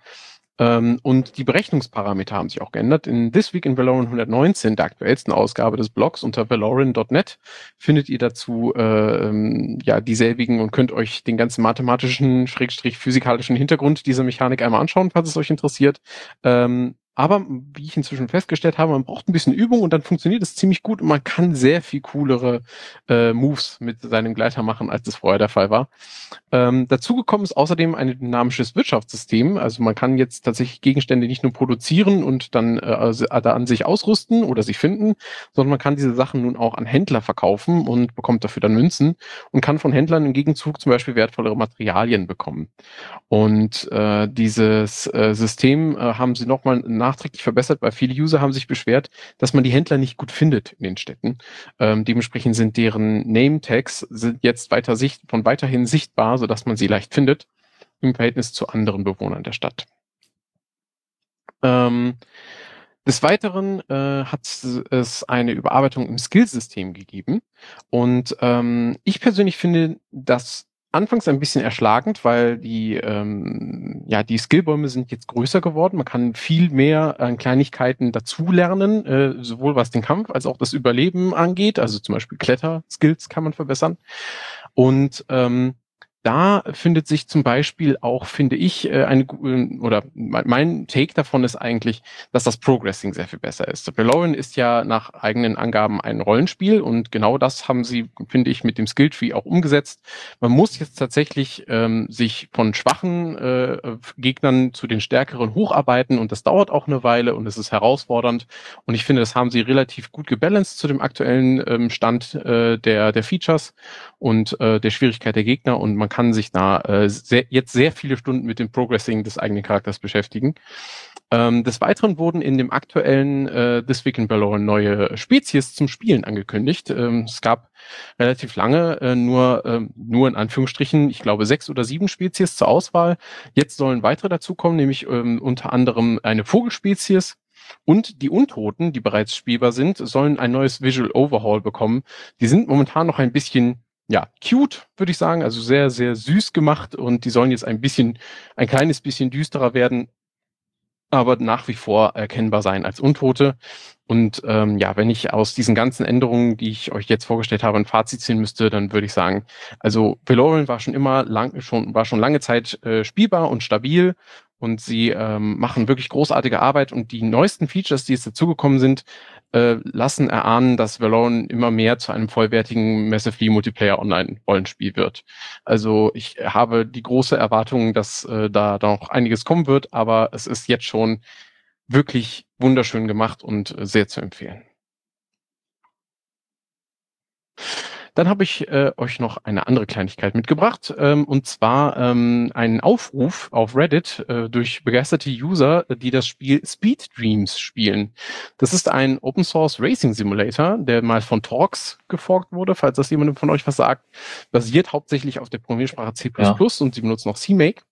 Ähm, und die Berechnungsparameter haben sich auch geändert. In This Week in Valorant 119, der aktuellsten Ausgabe des Blogs unter valorant.net, findet ihr dazu äh, ja dieselbigen und könnt euch den ganzen mathematischen, schrägstrich physikalischen Hintergrund dieser Mechanik einmal anschauen, falls es euch interessiert. Ähm, aber wie ich inzwischen festgestellt habe, man braucht ein bisschen Übung und dann funktioniert es ziemlich gut und man kann sehr viel coolere äh, Moves mit seinem Gleiter machen, als das vorher der Fall war. Ähm, dazu gekommen ist außerdem ein dynamisches Wirtschaftssystem. Also man kann jetzt tatsächlich Gegenstände nicht nur produzieren und dann äh, also, an sich ausrüsten oder sich finden, sondern man kann diese Sachen nun auch an Händler verkaufen und bekommt dafür dann Münzen und kann von Händlern im Gegenzug zum Beispiel wertvollere Materialien bekommen. Und äh, dieses äh, System äh, haben sie nochmal nachträglich verbessert, weil viele User haben sich beschwert, dass man die Händler nicht gut findet in den Städten. Ähm, dementsprechend sind deren Name-Tags sind jetzt weiter sicht von weiterhin sichtbar, sodass man sie leicht findet im Verhältnis zu anderen Bewohnern der Stadt. Ähm, des Weiteren äh, hat es eine Überarbeitung im Skillsystem gegeben. Und ähm, ich persönlich finde, dass anfangs ein bisschen erschlagend, weil die, ähm, ja, die Skillbäume sind jetzt größer geworden. Man kann viel mehr an Kleinigkeiten dazulernen, äh, sowohl was den Kampf als auch das Überleben angeht. Also zum Beispiel Kletter-Skills kann man verbessern. Und ähm, da findet sich zum Beispiel auch, finde ich, äh, eine äh, oder mein Take davon ist eigentlich, dass das Progressing sehr viel besser ist. Valorant ist ja nach eigenen Angaben ein Rollenspiel und genau das haben sie, finde ich, mit dem Skilltree auch umgesetzt. Man muss jetzt tatsächlich ähm, sich von schwachen äh, Gegnern zu den stärkeren hocharbeiten und das dauert auch eine Weile und es ist herausfordernd und ich finde, das haben sie relativ gut gebalanced zu dem aktuellen ähm, Stand äh, der der Features und äh, der Schwierigkeit der Gegner und man man kann sich da äh, sehr, jetzt sehr viele Stunden mit dem Progressing des eigenen Charakters beschäftigen. Ähm, des Weiteren wurden in dem aktuellen äh, This Week in Valorant neue Spezies zum Spielen angekündigt. Ähm, es gab relativ lange äh, nur, äh, nur in Anführungsstrichen, ich glaube, sechs oder sieben Spezies zur Auswahl. Jetzt sollen weitere dazukommen, nämlich ähm, unter anderem eine Vogelspezies, und die Untoten, die bereits spielbar sind, sollen ein neues Visual Overhaul bekommen. Die sind momentan noch ein bisschen ja, cute, würde ich sagen. Also sehr, sehr süß gemacht und die sollen jetzt ein bisschen, ein kleines bisschen düsterer werden, aber nach wie vor erkennbar sein als Untote. Und ähm, ja, wenn ich aus diesen ganzen Änderungen, die ich euch jetzt vorgestellt habe, ein Fazit ziehen müsste, dann würde ich sagen, also Valorant war schon immer lang, schon, war schon lange Zeit äh, spielbar und stabil und sie ähm, machen wirklich großartige Arbeit und die neuesten Features, die jetzt dazugekommen sind, äh, lassen erahnen, dass Valorant immer mehr zu einem vollwertigen Massively Multiplayer Online Rollenspiel wird. Also ich habe die große Erwartung, dass äh, da noch einiges kommen wird, aber es ist jetzt schon wirklich wunderschön gemacht und äh, sehr zu empfehlen. Dann habe ich äh, euch noch eine andere Kleinigkeit mitgebracht, ähm, und zwar ähm, einen Aufruf auf Reddit äh, durch begeisterte User, die das Spiel Speed Dreams spielen. Das ist ein Open Source Racing Simulator, der mal von Torx geforkt wurde, falls das jemandem von euch was sagt. Basiert hauptsächlich auf der Programmiersprache C++ ja. und sie benutzen noch CMake.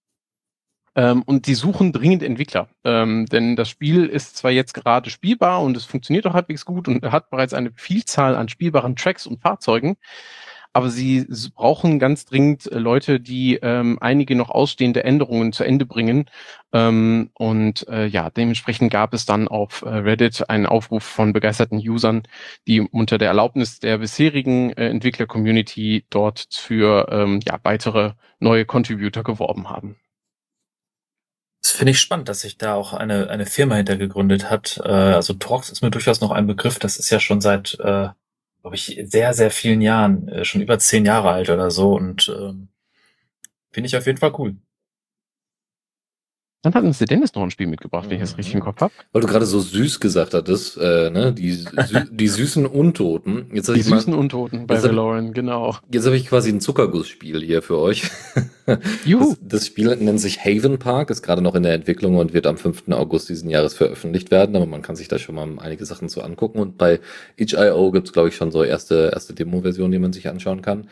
Ähm, und die suchen dringend Entwickler. Ähm, denn das Spiel ist zwar jetzt gerade spielbar und es funktioniert auch halbwegs gut und hat bereits eine Vielzahl an spielbaren Tracks und Fahrzeugen. Aber sie brauchen ganz dringend äh, Leute, die ähm, einige noch ausstehende Änderungen zu Ende bringen. Ähm, und äh, ja, dementsprechend gab es dann auf äh, Reddit einen Aufruf von begeisterten Usern, die unter der Erlaubnis der bisherigen äh, Entwickler-Community dort für ähm, ja, weitere neue Contributor geworben haben. Das finde ich spannend, dass sich da auch eine, eine Firma hinter gegründet hat. Äh, also Torx ist mir durchaus noch ein Begriff. Das ist ja schon seit, äh, glaube ich, sehr, sehr vielen Jahren, äh, schon über zehn Jahre alt oder so. Und ähm, finde ich auf jeden Fall cool. Dann hat uns der Dennis noch ein Spiel mitgebracht, wenn ich das richtig im Kopf habe. Weil du gerade so süß gesagt hattest, äh, ne? die, sü die süßen Untoten. Jetzt die süßen mal, Untoten bei Valorant, genau. Jetzt habe ich quasi ein Zuckergussspiel hier für euch. Juhu. Das, das, Spiel nennt sich Haven Park, ist gerade noch in der Entwicklung und wird am 5. August diesen Jahres veröffentlicht werden, aber man kann sich da schon mal einige Sachen zu angucken. Und bei itch.io gibt es, glaube ich, schon so erste, erste Demo-Versionen, die man sich anschauen kann.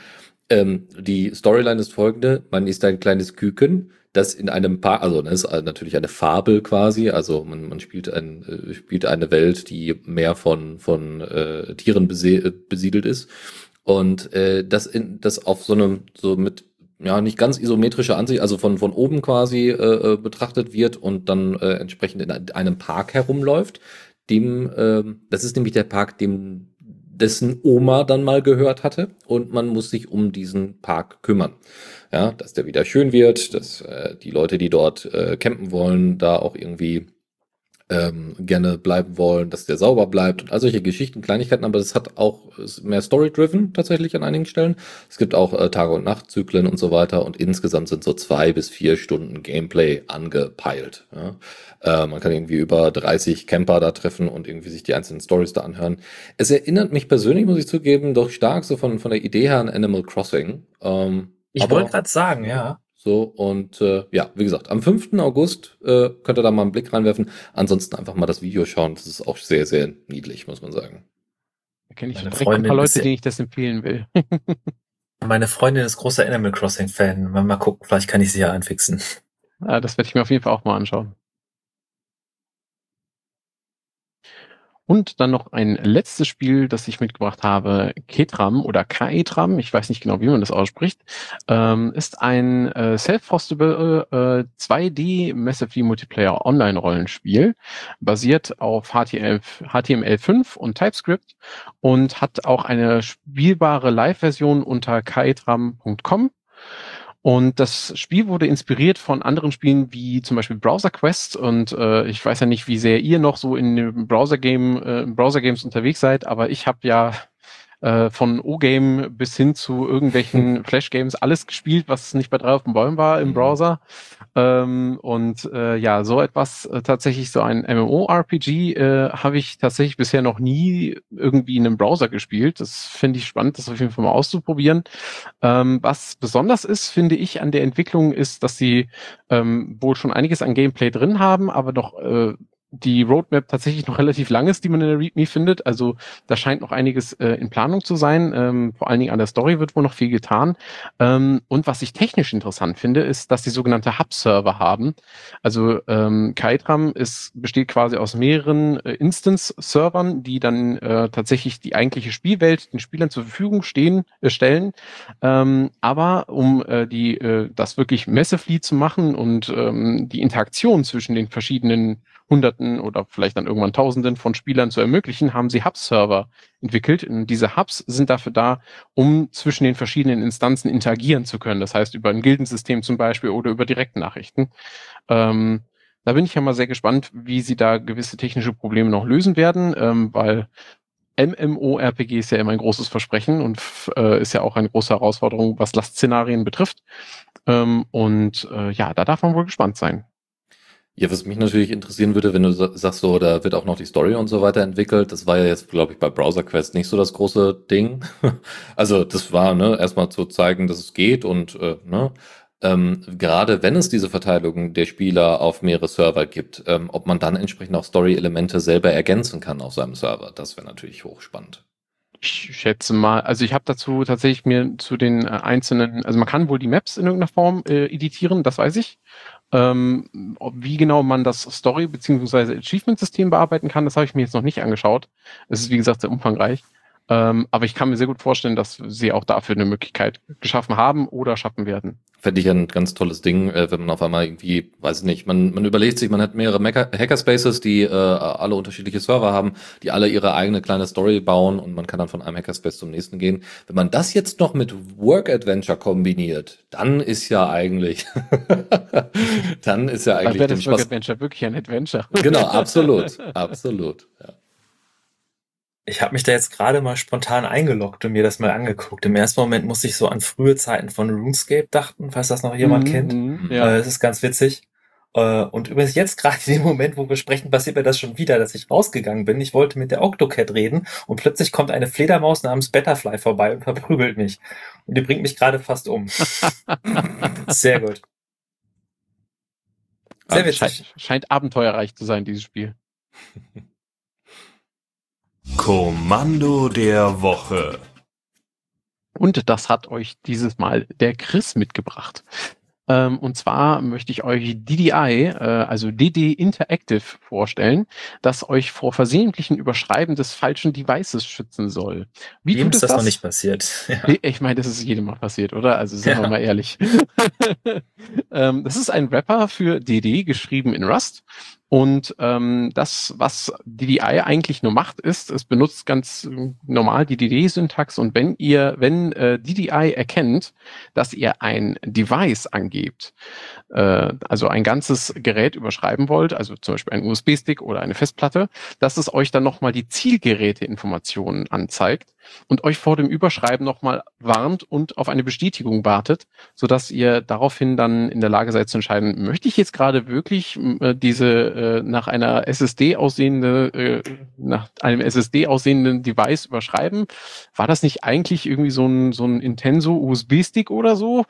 Ähm, die Storyline ist folgende. Man ist ein kleines Küken, das in einem Park, also das ist natürlich eine Fabel quasi, also man, man spielt, ein, äh, spielt eine Welt, die mehr von, von äh, Tieren besiedelt ist. Und äh, das, in, das auf so einem, so mit ja, nicht ganz isometrische Ansicht, also von, von oben quasi äh, äh betrachtet wird und dann äh, entsprechend in einem Park herumläuft. Dem, äh, das ist nämlich der Park, dem dessen Oma dann mal gehört hatte und man muss sich um diesen Park kümmern. Ja, dass der wieder schön wird, dass äh, die Leute, die dort äh, campen wollen, da auch irgendwie ähm, gerne bleiben wollen, dass der sauber bleibt und all solche Geschichten, Kleinigkeiten, aber das hat auch mehr Story-driven tatsächlich an einigen Stellen. Es gibt auch äh, Tage- und Nachtzyklen und so weiter und insgesamt sind so zwei bis vier Stunden Gameplay angepeilt. Ja. Äh, man kann irgendwie über 30 Camper da treffen und irgendwie sich die einzelnen Stories da anhören. Es erinnert mich persönlich, muss ich zugeben, doch stark so von, von der Idee her an Animal Crossing. Ähm, ich wollte gerade sagen, ja. So, und äh, ja, wie gesagt, am 5. August äh, könnt ihr da mal einen Blick reinwerfen. Ansonsten einfach mal das Video schauen. Das ist auch sehr, sehr niedlich, muss man sagen. Da kenne ich direkt ein paar Leute, denen ich das empfehlen will. Meine Freundin ist großer Animal Crossing-Fan. Mal gucken, vielleicht kann ich sie ja einfixen. Ja, das werde ich mir auf jeden Fall auch mal anschauen. Und dann noch ein letztes Spiel, das ich mitgebracht habe, Ketram oder Kaetram, ich weiß nicht genau, wie man das ausspricht, ähm, ist ein äh, self-hostable äh, 2D Massively Multiplayer Online-Rollenspiel, basiert auf HTML, HTML5 und TypeScript und hat auch eine spielbare Live-Version unter kaetram.com Und das Spiel wurde inspiriert von anderen Spielen wie zum Beispiel Browser Quest. Und äh, ich weiß ja nicht, wie sehr ihr noch so in dem Browser Game, äh, Browser Games unterwegs seid, aber ich habe ja äh, von O-Game bis hin zu irgendwelchen Flash-Games alles gespielt, was nicht bei drei auf den Bäumen war im mhm. Browser. Ähm, und äh, ja, so etwas, äh, tatsächlich so ein MMORPG, äh, habe ich tatsächlich bisher noch nie irgendwie in einem Browser gespielt. Das finde ich spannend, das auf jeden Fall mal auszuprobieren. Ähm, was besonders ist, finde ich, an der Entwicklung ist, dass sie ähm, wohl schon einiges an Gameplay drin haben, aber noch äh, die Roadmap tatsächlich noch relativ lang ist, die man in der README findet. Also da scheint noch einiges äh, in Planung zu sein. Ähm, vor allen Dingen an der Story wird wohl noch viel getan. Ähm, und was ich technisch interessant finde, ist, dass sie sogenannte Hub-Server haben. Also ähm, Kitram ist, besteht quasi aus mehreren äh, Instance-Servern, die dann äh, tatsächlich die eigentliche Spielwelt den Spielern zur Verfügung stehen, äh, stellen. Ähm, aber um äh, die, äh, das wirklich massively zu machen und ähm, die Interaktion zwischen den verschiedenen Hunderten oder vielleicht dann irgendwann Tausenden von Spielern zu ermöglichen, haben sie Hub-Server entwickelt. Und diese Hubs sind dafür da, um zwischen den verschiedenen Instanzen interagieren zu können. Das heißt, über ein Gildensystem zum Beispiel oder über Direktnachrichten. Ähm, da bin ich ja mal sehr gespannt, wie sie da gewisse technische Probleme noch lösen werden, ähm, weil MMORPG ist ja immer ein großes Versprechen und äh, ist ja auch eine große Herausforderung, was Lastszenarien betrifft. Ähm, und äh, ja, da darf man wohl gespannt sein. Ja, was mich natürlich interessieren würde, wenn du sagst, so, da wird auch noch die Story und so weiter entwickelt. Das war ja jetzt, glaube ich, bei Browser Quest nicht so das große Ding. also das war, ne, erstmal zu zeigen, dass es geht und äh, ne, ähm, gerade wenn es diese Verteilung der Spieler auf mehrere Server gibt, ähm, ob man dann entsprechend auch Story-Elemente selber ergänzen kann auf seinem Server. Das wäre natürlich hochspannend. Ich schätze mal, also ich habe dazu tatsächlich mir zu den äh, einzelnen, also man kann wohl die Maps in irgendeiner Form äh, editieren, das weiß ich. Ähm, wie genau man das Story- bzw. Achievement-System bearbeiten kann, das habe ich mir jetzt noch nicht angeschaut. Es ist, wie gesagt, sehr umfangreich. Ähm, aber ich kann mir sehr gut vorstellen, dass sie auch dafür eine Möglichkeit geschaffen haben oder schaffen werden. Fände ich ein ganz tolles Ding, äh, wenn man auf einmal irgendwie, weiß ich nicht, man, man überlegt sich, man hat mehrere Hackerspaces, die äh, alle unterschiedliche Server haben, die alle ihre eigene kleine Story bauen und man kann dann von einem Hackerspace zum nächsten gehen. Wenn man das jetzt noch mit Work Adventure kombiniert, dann ist ja eigentlich, dann ist ja eigentlich. Dann wäre das Work Adventure wirklich ein Adventure. genau, absolut, absolut. Ja. Ich habe mich da jetzt gerade mal spontan eingeloggt und mir das mal angeguckt. Im ersten Moment muss ich so an frühe Zeiten von RuneScape dachten, falls das noch jemand mhm, kennt. Mhm, ja. Äh, das ist ganz witzig. Äh, und übrigens jetzt gerade in dem Moment, wo wir sprechen, passiert mir das schon wieder, dass ich rausgegangen bin. Ich wollte mit der Octocat reden und plötzlich kommt eine Fledermaus namens Betterfly vorbei und verprügelt mich. Und die bringt mich gerade fast um. Sehr gut. Sehr witzig. Scheint, scheint abenteuerreich zu sein, dieses Spiel. Kommando der Woche. Und das hat euch dieses Mal der Chris mitgebracht. Ähm, und zwar möchte ich euch DDI, äh, also DD Interactive vorstellen, das euch vor versehentlichen Überschreiben des falschen Devices schützen soll. Wie Wem ist das, das, noch nicht passiert? Ja. Ich meine, das ist jedem mal passiert, oder? Also sind ja. wir mal ehrlich. ähm, das ist ein Rapper für DD, geschrieben in Rust. Und ähm, das, was DDI eigentlich nur macht, ist, es benutzt ganz normal die DD-Syntax und wenn ihr, wenn äh, DDI erkennt, dass ihr ein Device angebt, äh, also ein ganzes Gerät überschreiben wollt, also zum Beispiel ein USB-Stick oder eine Festplatte, dass es euch dann nochmal die Zielgeräteinformationen anzeigt und euch vor dem Überschreiben nochmal warnt und auf eine Bestätigung wartet, sodass ihr daraufhin dann in der Lage seid zu entscheiden, möchte ich jetzt gerade wirklich äh, diese äh, nach einer SSD aussehende, äh, nach einem SSD aussehenden Device überschreiben? War das nicht eigentlich irgendwie so ein, so ein Intenso USB-Stick oder so?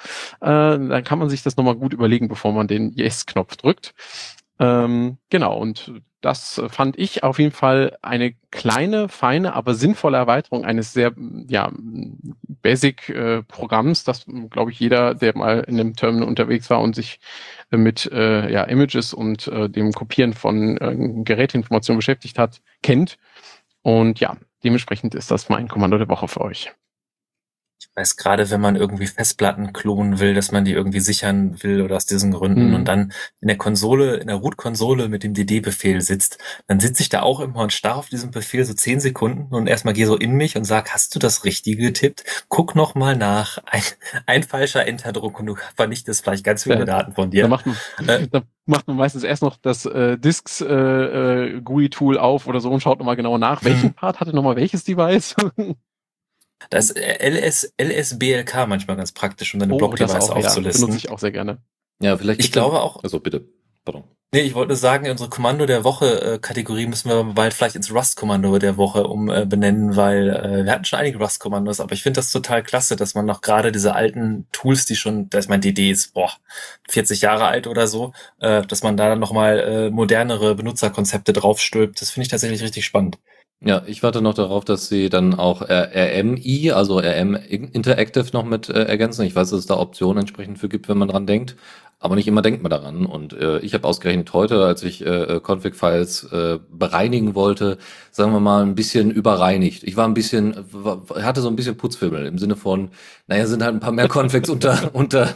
Äh, dann kann man sich das nochmal gut überlegen, bevor man den Yes-Knopf drückt. Ähm, genau, und das fand ich auf jeden Fall eine kleine, feine, aber sinnvolle Erweiterung eines sehr ja, Basic-Programms, äh, das, glaube ich, jeder, der mal in einem Terminal unterwegs war und sich äh, mit äh, ja, Images und äh, dem Kopieren von äh, Geräteinformationen beschäftigt hat, kennt. Und ja, dementsprechend ist das mein Kommando der Woche für euch. Weiß gerade, wenn man irgendwie Festplatten klonen will, dass man die irgendwie sichern will oder aus diesen Gründen Mhm. und dann in der Konsole, in der Root-Konsole mit dem DD-Befehl sitzt, dann sitze ich da auch immer und starr auf diesen Befehl so zehn Sekunden und erstmal gehe so in mich und sag, hast du das Richtige getippt? Guck noch mal nach. Ein, ein falscher Enterdruck und du vernichtest vielleicht ganz viele Ja. Daten von Da dir. macht man, Äh. da macht man meistens erst noch das äh, Disks äh, äh, GUI-Tool auf oder so und schaut nochmal genau nach, welchen Mhm. Part hatte nochmal welches Device. Da ist äh, LS, LSBLK manchmal ganz praktisch, um deine Oh, Block-Device auch, ja, aufzulisten. benutze ich auch sehr gerne. Ja, vielleicht. ich glaube auch, Also bitte. Pardon. Nee, ich wollte sagen, unsere Kommando der Woche äh, Kategorie müssen wir bald vielleicht ins Rust-Kommando der Woche um äh, benennen, weil äh, wir hatten schon einige Rust-Kommandos, aber ich finde das total klasse, dass man noch gerade diese alten Tools, die schon, da ist mein DD ist, boah, 40 Jahre alt oder so, äh, dass man da dann nochmal äh, modernere Benutzerkonzepte draufstülpt. Das finde ich tatsächlich richtig spannend. Ja, ich warte noch darauf, dass sie dann auch äh, RMI, also RM Interactive noch mit äh, ergänzen. Ich weiß, dass es da Optionen entsprechend für gibt, wenn man dran denkt. Aber nicht immer denkt man daran. Und äh, ich habe ausgerechnet heute, als ich äh, Config-Files äh, bereinigen wollte, sagen wir mal, ein bisschen überreinigt. Ich war ein bisschen, war, hatte so ein bisschen Putzfimmel im Sinne von, naja, sind halt ein paar mehr Configs unter, unter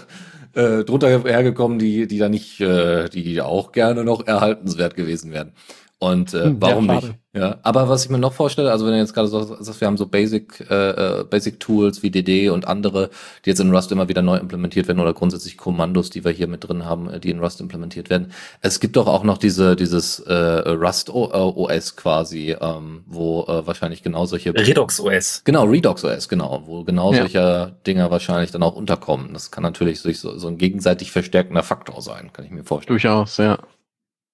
äh, drunter hergekommen, die, die da nicht, äh, die auch gerne noch erhaltenswert gewesen wären. Und äh, Hm, ja, warum schade. nicht? Ja, aber was ich mir noch vorstelle, also wenn ihr jetzt gerade so sagst, wir haben so Basic, äh, äh, Basic Tools wie DD und andere, die jetzt in Rust immer wieder neu implementiert werden oder grundsätzlich Kommandos, die wir hier mit drin haben, äh, die in Rust implementiert werden. Es gibt doch auch noch diese dieses äh, Rust O- äh, OS quasi, ähm, wo äh, wahrscheinlich genau solche Redux OS. Genau, Redux OS, genau, wo genau Ja. solche Dinger wahrscheinlich dann auch unterkommen. Das kann natürlich so, so ein gegenseitig verstärkender Faktor sein, kann ich mir vorstellen. Durchaus, ja.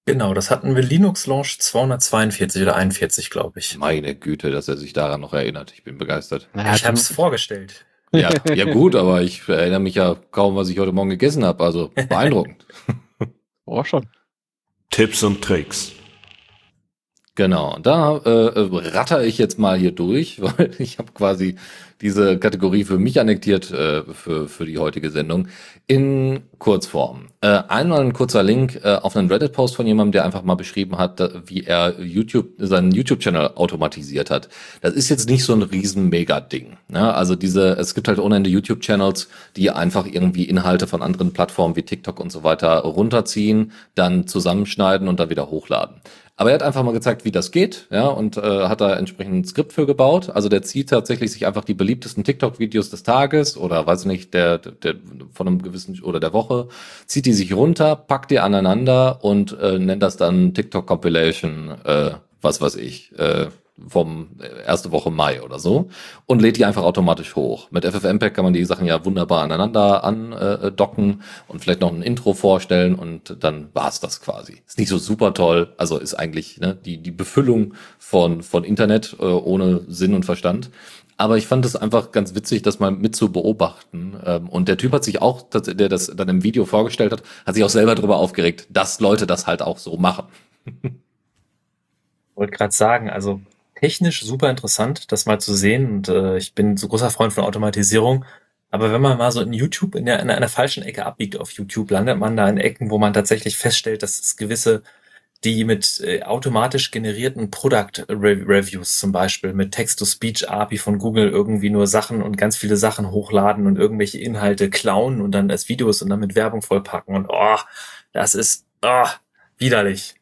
Genau, das hatten wir Linux Launch 242 oder 41, glaube ich. Meine Güte, dass er sich daran noch erinnert. Ich bin begeistert. Naja, Ich habe es vorgestellt. Ja, ja gut, aber ich erinnere mich ja kaum, was ich heute Morgen gegessen habe. Also beeindruckend. Oh, schon. Tipps und Tricks. Genau, da äh, äh, ratter ich jetzt mal hier durch, weil ich habe quasi diese Kategorie für mich annektiert äh, für, für die heutige Sendung in Kurzform. Äh, einmal ein kurzer Link äh, auf einen Reddit-Post von jemandem, der einfach mal beschrieben hat, wie er YouTube seinen YouTube-Channel automatisiert hat. Das ist jetzt nicht so ein riesen Mega-Ding. Ne? Also diese, es gibt halt ohne Ende YouTube-Channels, die einfach irgendwie Inhalte von anderen Plattformen wie TikTok und so weiter runterziehen, dann zusammenschneiden und dann wieder hochladen. Aber er hat einfach mal gezeigt, wie das geht, ja, und äh, hat da entsprechend ein Skript für gebaut. Also der zieht tatsächlich sich einfach die beliebtesten TikTok-Videos des Tages oder weiß ich nicht, der, der von einem gewissen oder der Woche, zieht die sich runter, packt die aneinander und äh, nennt das dann TikTok Compilation, äh, was weiß ich, äh, vom äh, erste Woche Mai oder so und lädt die einfach automatisch hoch. Mit FFmpeg kann man die Sachen ja wunderbar aneinander andocken äh, und vielleicht noch ein Intro vorstellen und dann war's das quasi. Ist nicht so super toll, also ist eigentlich ne, die, die Befüllung von, von Internet äh, ohne Sinn und Verstand. Aber ich fand es einfach ganz witzig, das mal mit zu beobachten. Ähm, und der Typ hat sich auch, der das dann im Video vorgestellt hat, hat sich auch selber darüber aufgeregt, dass Leute das halt auch so machen. wollte gerade sagen, also technisch super interessant, das mal zu sehen. Und äh, ich bin so großer Freund von Automatisierung. Aber wenn man mal so in YouTube in, der, in einer falschen Ecke abbiegt auf YouTube, landet man da in Ecken, wo man tatsächlich feststellt, dass es gewisse, die mit äh, automatisch generierten Product Re Reviews zum Beispiel, mit Text-to-Speech API von Google irgendwie nur Sachen und ganz viele Sachen hochladen und irgendwelche Inhalte klauen und dann als Videos und dann mit Werbung vollpacken. Und oh, das ist oh, widerlich.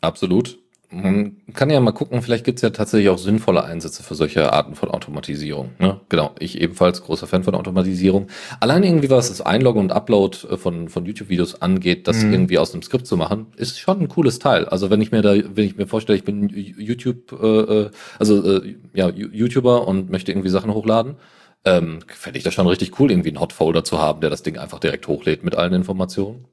Absolut. Man kann ja mal gucken, vielleicht gibt's ja tatsächlich auch sinnvolle Einsätze für solche Arten von Automatisierung. Ne? Genau, ich ebenfalls großer Fan von Automatisierung. Allein irgendwie, was das Einloggen und Upload äh, von, von YouTube-Videos angeht, das Mhm. irgendwie aus einem Skript zu machen, ist schon ein cooles Teil. Also wenn ich mir da, wenn ich mir vorstelle, ich bin YouTube, äh, äh, also äh, ja, YouTuber und möchte irgendwie Sachen hochladen, ähm, fände ich das schon richtig cool, irgendwie einen Hotfolder zu haben, der das Ding einfach direkt hochlädt mit allen Informationen.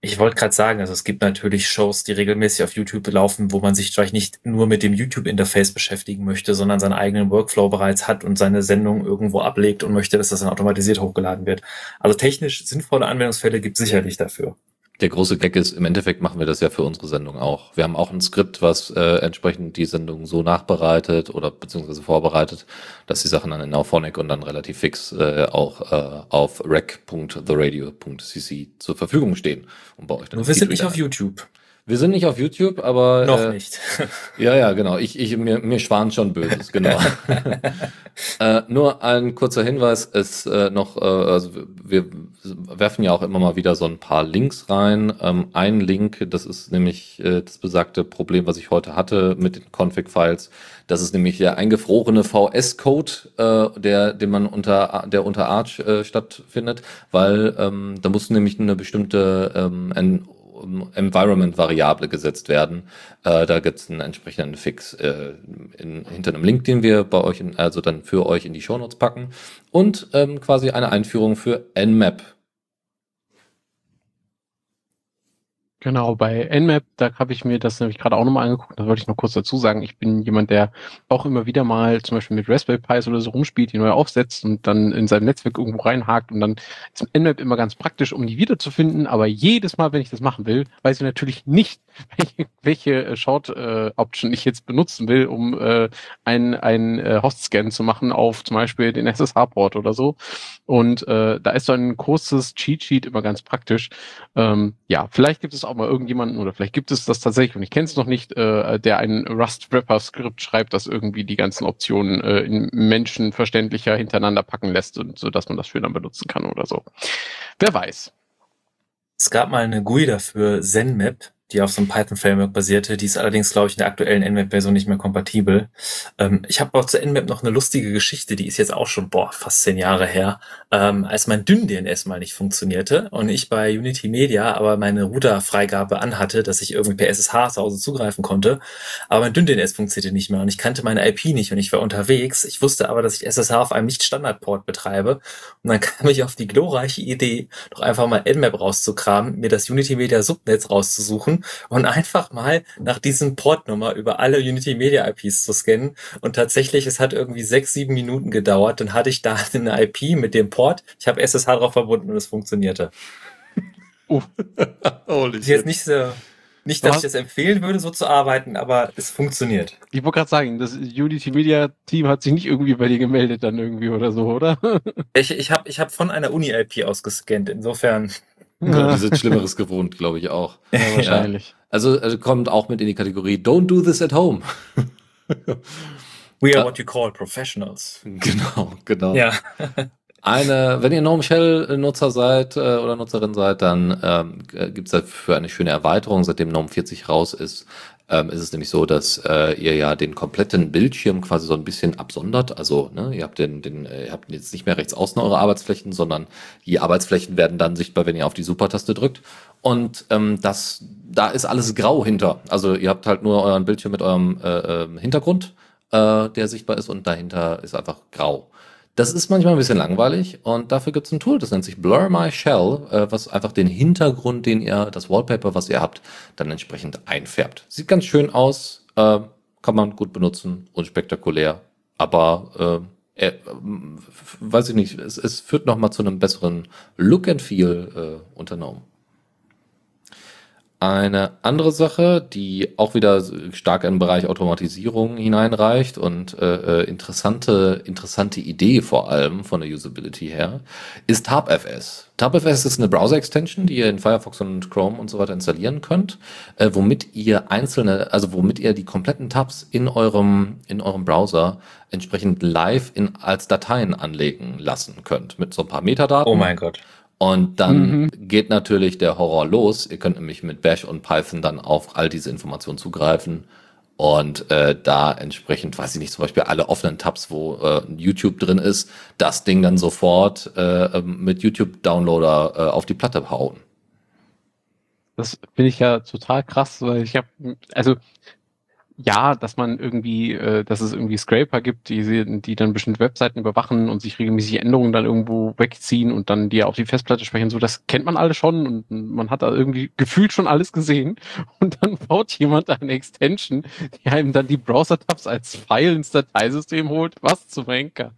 Ich wollte gerade sagen, also es gibt natürlich Shows, die regelmäßig auf YouTube laufen, wo man sich vielleicht nicht nur mit dem YouTube-Interface beschäftigen möchte, sondern seinen eigenen Workflow bereits hat und seine Sendung irgendwo ablegt und möchte, dass das dann automatisiert hochgeladen wird. Also technisch sinnvolle Anwendungsfälle gibt sicherlich dafür. Der große Gag ist, im Endeffekt machen wir das ja für unsere Sendung auch. Wir haben auch ein Skript, was äh, entsprechend die Sendung so nachbereitet oder beziehungsweise vorbereitet, dass die Sachen dann in Auphonic und dann relativ fix äh, auch äh, auf rec.theradio.cc zur Verfügung stehen. Und bei euch dann Nur wir sind nicht auf YouTube. Wir sind nicht auf YouTube, aber. Noch äh, nicht. Ja, ja, genau. Ich, ich, mir, mir schwant schon Böses, genau. äh, nur ein kurzer Hinweis ist äh, noch, äh, also wir werfen ja auch immer mal wieder so ein paar Links rein. Ähm, ein Link, das ist nämlich äh, das besagte Problem, was ich heute hatte mit den Config-Files. Das ist nämlich der eingefrorene VS-Code, äh, der, den man unter, der unter Arch äh, stattfindet, weil ähm, da muss nämlich eine bestimmte ähm, ein Environment-Variable gesetzt werden. Äh, da gibt es einen entsprechenden Fix äh, in, hinter einem Link, den wir bei euch, in, also dann für euch in die Shownotes packen. Und ähm, quasi eine Einführung für Nmap. Genau, bei Nmap, da habe ich mir das nämlich gerade auch nochmal angeguckt, da wollte ich noch kurz dazu sagen, ich bin jemand, der auch immer wieder mal zum Beispiel mit Raspberry Pis oder so rumspielt, die neu aufsetzt und dann in seinem Netzwerk irgendwo reinhakt und dann ist Nmap immer ganz praktisch, um die wiederzufinden, aber jedes Mal, wenn ich das machen will, weiß ich natürlich nicht, welche, welche äh, Short-Option äh, ich jetzt benutzen will, um äh, einen, einen äh, Host-Scan zu machen auf zum Beispiel den SSH-Port oder so. Und äh, da ist so ein kurzes Cheat-Sheet immer ganz praktisch. Ähm, ja, vielleicht gibt es auch mal irgendjemanden oder vielleicht gibt es das tatsächlich und ich kenne es noch nicht, äh, der ein Rust-Wrapper-Skript schreibt, das irgendwie die ganzen Optionen äh, in menschenverständlicher hintereinander packen lässt und so, dass man das schöner benutzen kann oder so. Wer weiß. Es gab mal eine GUI dafür, ZenMap, die auf so einem Python-Framework basierte. Die ist allerdings, glaube ich, in der aktuellen Nmap-Version nicht mehr kompatibel. Ähm, ich habe auch zu Nmap noch eine lustige Geschichte, die ist jetzt auch schon, boah, fast zehn Jahre her, ähm, als mein Dünn-DNS mal nicht funktionierte und ich bei Unity Media aber meine Router-Freigabe anhatte, dass ich irgendwie per SSH zu Hause zugreifen konnte, aber mein Dünn-DNS funktionierte nicht mehr und ich kannte meine IP nicht und ich war unterwegs. Ich wusste aber, dass ich SSH auf einem Nicht-Standard-Port betreibe und dann kam ich auf die glorreiche Idee, doch einfach mal Nmap rauszukramen, mir das Unity Media Subnetz rauszusuchen und einfach mal nach diesem Portnummer über alle Unity Media IPs zu scannen. Und tatsächlich, es hat irgendwie sechs, sieben Minuten gedauert. Dann hatte ich da eine IP mit dem Port. Ich habe SSH drauf verbunden und es funktionierte. Uh. Holy ist jetzt nicht so, nicht, dass ich das empfehlen würde, so zu arbeiten, aber es funktioniert. Ich wollte gerade sagen, das Unity Media Team hat sich nicht irgendwie bei dir gemeldet dann irgendwie oder so, oder? ich ich habe ich hab von einer Uni-IP ausgescannt, insofern. Ja. Die sind Schlimmeres gewohnt, glaube ich auch. Ja, wahrscheinlich. Ja. Also, also kommt auch mit in die Kategorie Don't do this at home. We are what you call professionals. Genau, genau. Ja. Eine, wenn ihr Gnome Shell Nutzer seid äh, oder Nutzerin seid, dann ähm, gibt es dafür eine schöne Erweiterung, seitdem Gnome 40 raus ist, ähm, ist es nämlich so, dass äh, ihr ja den kompletten Bildschirm quasi so ein bisschen absondert. Also ne, ihr habt den, den, äh, ihr habt jetzt nicht mehr rechts außen eure Arbeitsflächen, sondern die Arbeitsflächen werden dann sichtbar, wenn ihr auf die Super-Taste drückt. Und ähm, das, da ist alles grau hinter. Also ihr habt halt nur euren Bildschirm mit eurem äh, ähm, Hintergrund, äh, der sichtbar ist, und dahinter ist einfach grau. Das ist manchmal ein bisschen langweilig und dafür gibt es ein Tool, das nennt sich Blur My Shell, äh, was einfach den Hintergrund, den ihr, das Wallpaper, was ihr habt, dann entsprechend einfärbt. Sieht ganz schön aus, äh, kann man gut benutzen, unspektakulär, aber äh, äh, weiß ich nicht, es, es führt nochmal zu einem besseren Look and Feel äh, unternommen. Eine andere Sache, die auch wieder stark in den Bereich Automatisierung hineinreicht und äh, äh, interessante, interessante Idee vor allem von der Usability her, ist TabFS. TabFS ist eine Browser-Extension, die ihr in Firefox und Chrome und so weiter installieren könnt, äh, womit ihr einzelne, also womit ihr die kompletten Tabs in eurem, in eurem Browser entsprechend live in, als Dateien anlegen lassen könnt, mit so ein paar Metadaten. Oh mein Gott. Und dann mhm. geht natürlich der Horror los. Ihr könnt nämlich mit Bash und Python dann auf all diese Informationen zugreifen und äh, da entsprechend, weiß ich nicht, zum Beispiel alle offenen Tabs, wo äh, YouTube drin ist, das Ding dann sofort äh, mit YouTube-Downloader äh, auf die Platte hauen. Das finde ich ja total krass, weil ich habe, also ja, dass man irgendwie, äh, dass es irgendwie Scraper gibt, die, die dann bestimmte Webseiten überwachen und sich regelmäßig Änderungen dann irgendwo wegziehen und dann die auf die Festplatte sprechen. So, das kennt man alle schon und man hat da irgendwie gefühlt schon alles gesehen. Und dann baut jemand eine Extension, die einem dann die Browser-Tabs als File ins Dateisystem holt. Was zum Henker?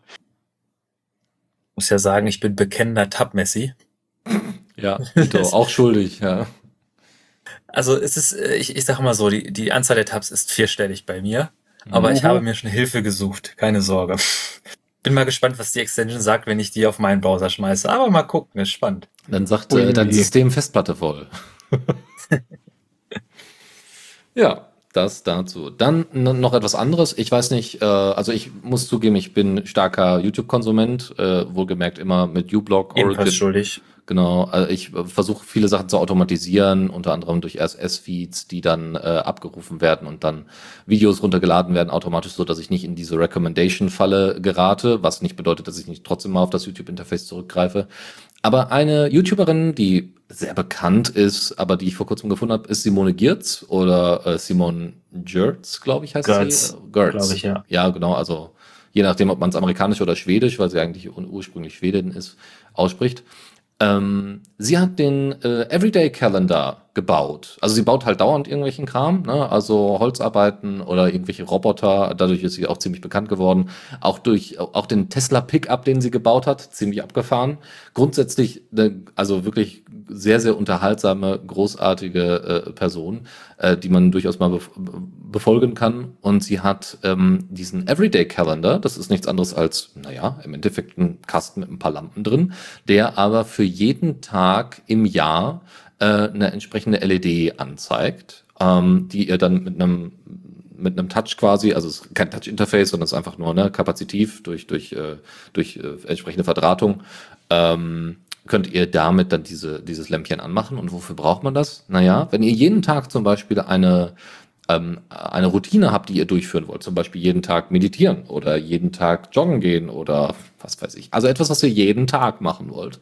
Muss ja sagen, ich bin bekennender Tab-Messi. Ja, auch schuldig, ja. Also es ist, äh, ich, ich sage mal so, die, die Anzahl der Tabs ist vierstellig bei mir, aber mhm. ich habe mir schon Hilfe gesucht, keine Sorge. Bin mal gespannt, was die Extension sagt, wenn ich die auf meinen Browser schmeiße. Aber mal gucken, ist spannend. Dann sagt äh, dein System Festplatte voll. Ja, das dazu. Dann noch etwas anderes. Ich weiß nicht, äh, also ich muss zugeben, ich bin starker YouTube-Konsument, äh, wohlgemerkt immer mit uBlock, Ebenfalls schuldig. Genau, also ich äh, versuche viele Sachen zu automatisieren, unter anderem durch RSS-Feeds, die dann äh, abgerufen werden und dann Videos runtergeladen werden automatisch, so dass ich nicht in diese Recommendation-Falle gerate, was nicht bedeutet, dass ich nicht trotzdem mal auf das YouTube-Interface zurückgreife. Aber eine YouTuberin, die sehr bekannt ist, aber die ich vor kurzem gefunden habe, ist Simone Giertz oder äh, Simon Gertz, glaube ich, heißt Gertz, sie. Gertz. glaube ich, ja. Ja, genau, also je nachdem, ob man es amerikanisch oder schwedisch, weil sie eigentlich ursprünglich Schwedin ist, ausspricht. Ähm, sie hat den äh, Everyday Calendar gebaut. Also sie baut halt dauernd irgendwelchen Kram, ne? also Holzarbeiten oder irgendwelche Roboter. Dadurch ist sie auch ziemlich bekannt geworden. Auch durch auch den Tesla Pickup, den sie gebaut hat, ziemlich abgefahren. Grundsätzlich, ne, also wirklich sehr sehr unterhaltsame, großartige äh, Person, äh, die man durchaus mal bef befolgen kann. Und sie hat ähm, diesen Everyday Calendar. Das ist nichts anderes als, naja, im Endeffekt ein Kasten mit ein paar Lampen drin, der aber für jeden Tag im Jahr äh, eine entsprechende LED anzeigt, ähm, die ihr dann mit einem mit einem Touch quasi, also es ist kein Touch-Interface, sondern es ist einfach nur ne, kapazitiv durch, durch, äh, durch äh, entsprechende Verdrahtung, ähm, könnt ihr damit dann diese, dieses Lämpchen anmachen. Und wofür braucht man das? Naja, wenn ihr jeden Tag zum Beispiel eine, ähm, eine Routine habt, die ihr durchführen wollt, zum Beispiel jeden Tag meditieren oder jeden Tag joggen gehen oder was weiß ich, also etwas, was ihr jeden Tag machen wollt,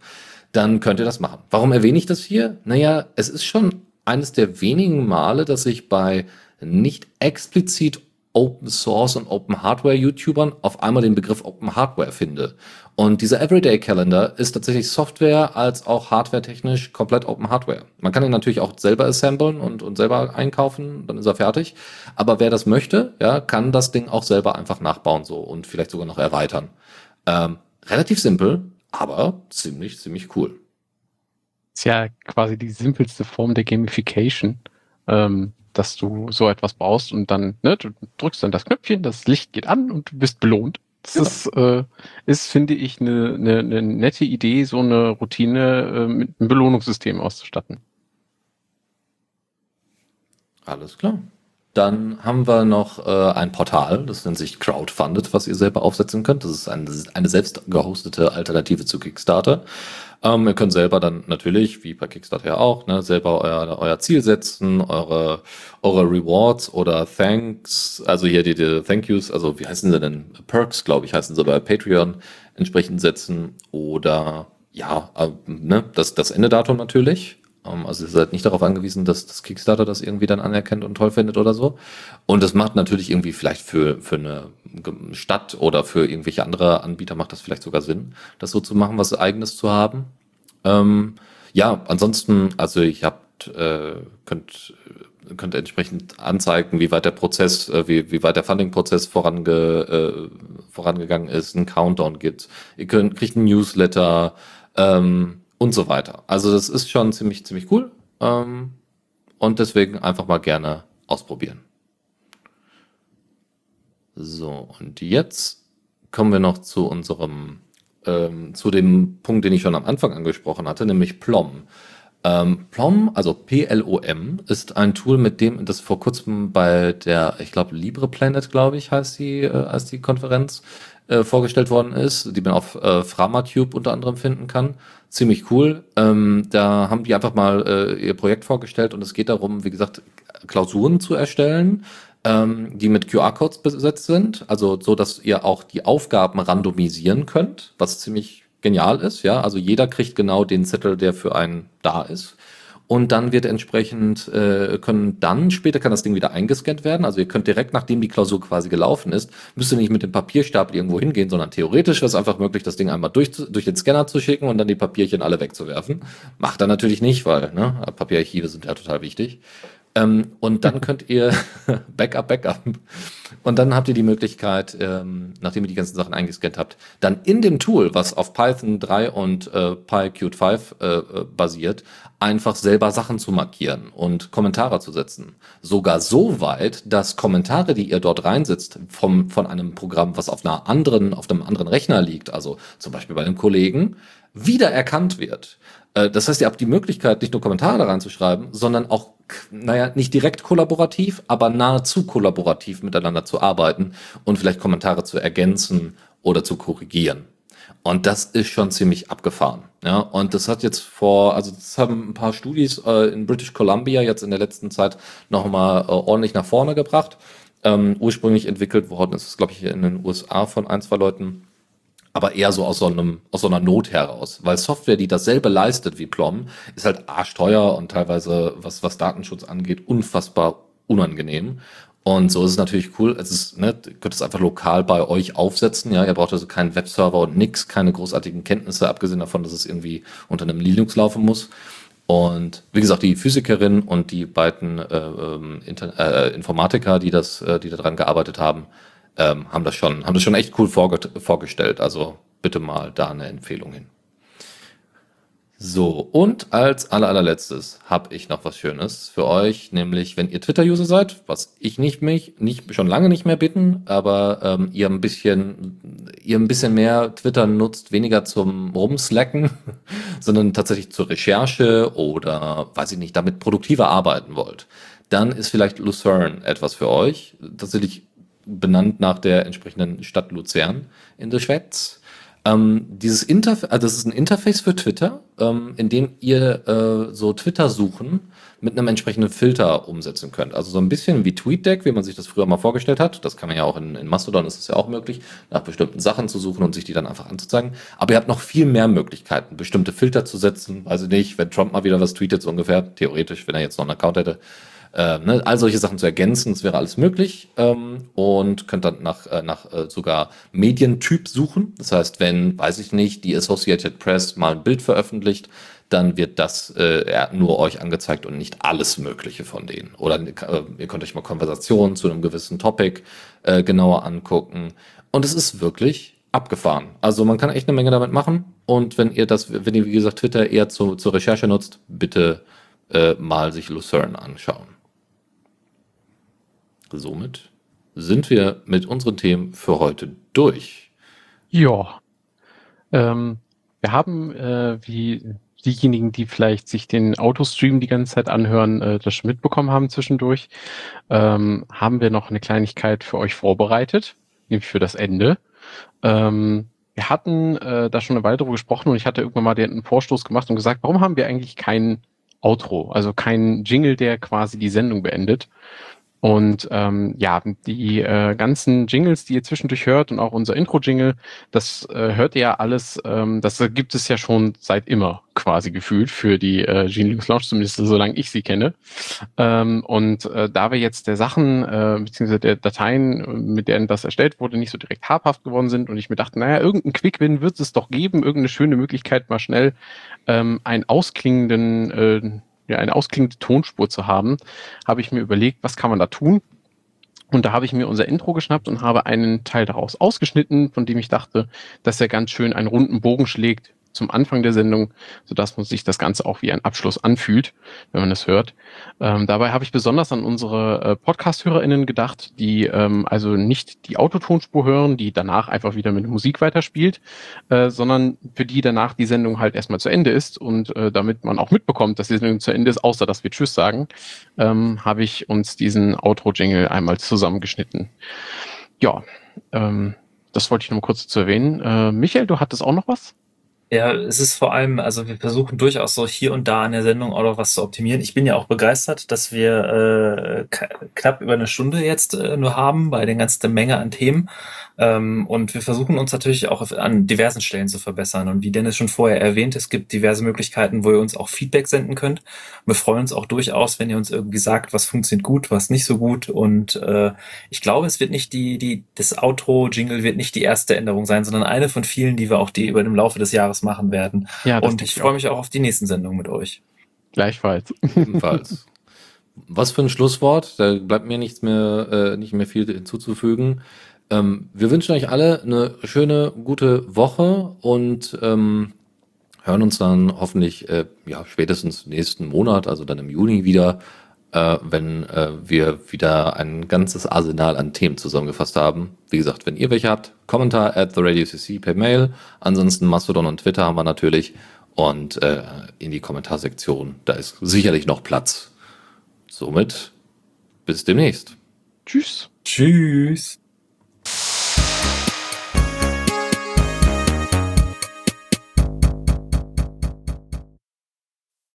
dann könnt ihr das machen. Warum erwähne ich das hier? Naja, es ist schon eines der wenigen Male, dass ich bei nicht explizit Open Source und Open Hardware YouTubern auf einmal den Begriff Open Hardware finde. Und dieser Everyday Calendar ist tatsächlich Software als auch Hardware technisch komplett Open Hardware. Man kann ihn natürlich auch selber assemblen und, und selber einkaufen, dann ist er fertig. Aber wer das möchte, ja, kann das Ding auch selber einfach nachbauen so und vielleicht sogar noch erweitern. Ähm, relativ simpel, aber ziemlich, ziemlich cool. Ist ja quasi die simpelste Form der Gamification, ähm, dass du so etwas baust und dann, ne, du drückst dann das Knöpfchen, das Licht geht an und du bist belohnt. Das genau. ist, äh, ist, finde ich, eine, eine, eine nette Idee, so eine Routine äh, mit einem Belohnungssystem auszustatten. Alles klar. Dann haben wir noch äh, ein Portal, das nennt sich Crowdfunded, was ihr selber aufsetzen könnt. Das ist eine, eine selbst gehostete Alternative zu Kickstarter. Ähm, ihr könnt selber dann natürlich, wie bei Kickstarter ja auch, ne, selber euer, euer Ziel setzen, eure, eure Rewards oder Thanks, also hier die, die Thank Yous, also wie heißen sie denn? Perks, glaube ich, heißen sie bei Patreon entsprechend setzen oder ja, äh, ne, das, das Endedatum natürlich. Ähm, also ihr seid nicht darauf angewiesen, dass das Kickstarter das irgendwie dann anerkennt und toll findet oder so. Und das macht natürlich irgendwie vielleicht für, für eine Stadt oder für irgendwelche andere Anbieter macht das vielleicht sogar Sinn, das so zu machen, was eigenes zu haben. Ähm, ja, ansonsten, also ich habt, äh, könnt, könnt entsprechend anzeigen, wie weit der Prozess, äh, wie, wie weit der Funding-Prozess vorange, äh, vorangegangen ist, ein Countdown gibt. Ihr könnt, kriegt ein Newsletter, ähm, und so weiter. Also das ist schon ziemlich, ziemlich cool. Ähm, und deswegen einfach mal gerne ausprobieren. So, und jetzt kommen wir noch zu unserem, ähm, zu dem Punkt, den ich schon am Anfang angesprochen hatte, nämlich Plom. Ähm, Plom, also P-L-O-M, ist ein Tool, mit dem das vor kurzem bei der, ich glaube, Libre Planet, glaube ich, heißt die, äh, heißt die Konferenz, äh, vorgestellt worden ist, die man auf äh, Framatube unter anderem finden kann ziemlich cool. Ähm, da haben die einfach mal äh, ihr Projekt vorgestellt und es geht darum, wie gesagt, Klausuren zu erstellen, ähm, die mit QR-Codes besetzt sind, also so, dass ihr auch die Aufgaben randomisieren könnt, was ziemlich genial ist. Ja, also jeder kriegt genau den Zettel, der für einen da ist. Und dann wird entsprechend, äh, können dann, später kann das Ding wieder eingescannt werden. Also ihr könnt direkt, nachdem die Klausur quasi gelaufen ist, müsst ihr nicht mit dem Papierstapel irgendwo hingehen, sondern theoretisch ist es einfach möglich, das Ding einmal durch, durch den Scanner zu schicken und dann die Papierchen alle wegzuwerfen. Macht er natürlich nicht, weil ne, Papierarchive sind ja total wichtig. Ähm, und dann könnt ihr Backup, Backup. Und dann habt ihr die Möglichkeit, ähm, nachdem ihr die ganzen Sachen eingescannt habt, dann in dem Tool, was auf Python 3 und äh, PyQt 5 äh, äh, basiert, einfach selber Sachen zu markieren und Kommentare zu setzen. Sogar so weit, dass Kommentare, die ihr dort reinsetzt, vom, von einem Programm, was auf einer anderen, auf einem anderen Rechner liegt, also zum Beispiel bei einem Kollegen, wieder erkannt wird das heißt, ihr habt die Möglichkeit, nicht nur Kommentare da reinzuschreiben, sondern auch, naja, nicht direkt kollaborativ, aber nahezu kollaborativ miteinander zu arbeiten und vielleicht Kommentare zu ergänzen oder zu korrigieren. Und das ist schon ziemlich abgefahren. Ja, und das hat jetzt vor, also das haben ein paar Studis äh, in British Columbia jetzt in der letzten Zeit nochmal äh, ordentlich nach vorne gebracht. Ähm, ursprünglich entwickelt worden ist es, glaube ich, in den USA von ein, zwei Leuten aber eher so aus so, einem, aus so einer Not heraus. Weil Software, die dasselbe leistet wie Plom, ist halt arschteuer und teilweise, was, was Datenschutz angeht, unfassbar unangenehm. Und so ist es natürlich cool. Es ist, ne, ihr könnt es einfach lokal bei euch aufsetzen. Ja, ihr braucht also keinen Webserver und nix, keine großartigen Kenntnisse, abgesehen davon, dass es irgendwie unter einem Linux laufen muss. Und wie gesagt, die Physikerin und die beiden äh, ähm, äh, Informatiker, die das, äh, die daran gearbeitet haben, ähm, haben das schon, haben das schon echt cool vorge vorgestellt. Also bitte mal da eine Empfehlung hin. So, und als aller, allerletztes habe ich noch was Schönes für euch, nämlich wenn ihr Twitter-User seid, was ich nicht mich, nicht schon lange nicht mehr bitten, aber ähm, ihr ein bisschen, ihr ein bisschen mehr Twitter nutzt, weniger zum Rumslacken, sondern tatsächlich zur Recherche oder, weiß ich nicht, damit produktiver arbeiten wollt, dann ist vielleicht Lucerne etwas für euch. Tatsächlich benannt nach der entsprechenden Stadt Luzern in der Schweiz. Ähm, dieses Interface, also das ist ein Interface für Twitter, ähm, in dem ihr äh, so Twitter-Suchen mit einem entsprechenden Filter umsetzen könnt. Also so ein bisschen wie TweetDeck, wie man sich das früher mal vorgestellt hat. Das kann man ja auch in, in Mastodon, ist es ja auch möglich, nach bestimmten Sachen zu suchen und sich die dann einfach anzuzeigen. Aber ihr habt noch viel mehr Möglichkeiten, bestimmte Filter zu setzen. Also nicht, wenn Trump mal wieder was tweetet, so ungefähr, theoretisch, wenn er jetzt noch einen Account hätte, äh, ne, all solche Sachen zu ergänzen, das wäre alles möglich ähm, und könnt dann nach, äh, nach äh, sogar Medientyp suchen. Das heißt, wenn, weiß ich nicht, die Associated Press mal ein Bild veröffentlicht, dann wird das äh, nur euch angezeigt und nicht alles Mögliche von denen. Oder äh, ihr könnt euch mal Konversationen zu einem gewissen Topic äh, genauer angucken. Und es ist wirklich abgefahren. Also man kann echt eine Menge damit machen. Und wenn ihr das, wenn ihr wie gesagt Twitter eher zu, zur Recherche nutzt, bitte äh, mal sich Lucerne anschauen. Somit sind wir mit unseren Themen für heute durch. Ja. Ähm, wir haben, äh, wie diejenigen, die vielleicht sich den Autostream die ganze Zeit anhören, äh, das schon mitbekommen haben zwischendurch, ähm, haben wir noch eine Kleinigkeit für euch vorbereitet, nämlich für das Ende. Ähm, wir hatten äh, da schon eine Weile drüber gesprochen und ich hatte irgendwann mal den Vorstoß gemacht und gesagt, warum haben wir eigentlich kein Outro, also kein Jingle, der quasi die Sendung beendet? Und ähm, ja, die äh, ganzen Jingles, die ihr zwischendurch hört und auch unser Intro-Jingle, das äh, hört ihr ja alles, ähm, das gibt es ja schon seit immer quasi gefühlt für die äh, Genius Launch, zumindest solange ich sie kenne. Ähm, und äh, da wir jetzt der Sachen äh, beziehungsweise der Dateien, mit denen das erstellt wurde, nicht so direkt habhaft geworden sind und ich mir dachte, naja, irgendein Quick-Win wird es doch geben, irgendeine schöne Möglichkeit, mal schnell ähm, einen ausklingenden äh, ja, eine ausklingende Tonspur zu haben, habe ich mir überlegt, was kann man da tun? Und da habe ich mir unser Intro geschnappt und habe einen Teil daraus ausgeschnitten, von dem ich dachte, dass er ganz schön einen runden Bogen schlägt zum Anfang der Sendung, sodass man sich das Ganze auch wie ein Abschluss anfühlt, wenn man es hört. Ähm, dabei habe ich besonders an unsere äh, Podcast-HörerInnen gedacht, die ähm, also nicht die Autotonspur hören, die danach einfach wieder mit Musik weiterspielt, äh, sondern für die danach die Sendung halt erstmal zu Ende ist und äh, damit man auch mitbekommt, dass die Sendung zu Ende ist, außer dass wir Tschüss sagen, ähm, habe ich uns diesen Outro-Jingle einmal zusammengeschnitten. Ja, ähm, das wollte ich noch mal kurz zu erwähnen. Äh, Michael, du hattest auch noch was? Ja, es ist vor allem, also wir versuchen durchaus so hier und da in der Sendung auch noch was zu optimieren. Ich bin ja auch begeistert, dass wir äh, knapp über eine Stunde jetzt äh, nur haben bei den ganzen Menge an Themen. Ähm, und wir versuchen uns natürlich auch an diversen Stellen zu verbessern. Und wie Dennis schon vorher erwähnt, es gibt diverse Möglichkeiten, wo ihr uns auch Feedback senden könnt. Wir freuen uns auch durchaus, wenn ihr uns irgendwie sagt, was funktioniert gut, was nicht so gut. Und äh, ich glaube, es wird nicht die, die, das Outro-Jingle wird nicht die erste Änderung sein, sondern eine von vielen, die wir auch die über dem Laufe des Jahres machen werden. Ja, und ich freue mich auch auf die nächsten Sendungen mit euch. Gleichfalls. Ebenfalls. Was für ein Schlusswort. Da bleibt mir nichts mehr, äh, nicht mehr viel hinzuzufügen. Ähm, wir wünschen euch alle eine schöne, gute Woche und ähm, hören uns dann hoffentlich äh, ja, spätestens nächsten Monat, also dann im Juni wieder, äh, wenn äh, wir wieder ein ganzes Arsenal an Themen zusammengefasst haben. Wie gesagt, wenn ihr welche habt, Kommentar at the Radio CC per Mail. Ansonsten Mastodon und Twitter haben wir natürlich. und äh, in die Kommentarsektion. Da ist sicherlich noch Platz. Somit bis demnächst. Tschüss. Tschüss.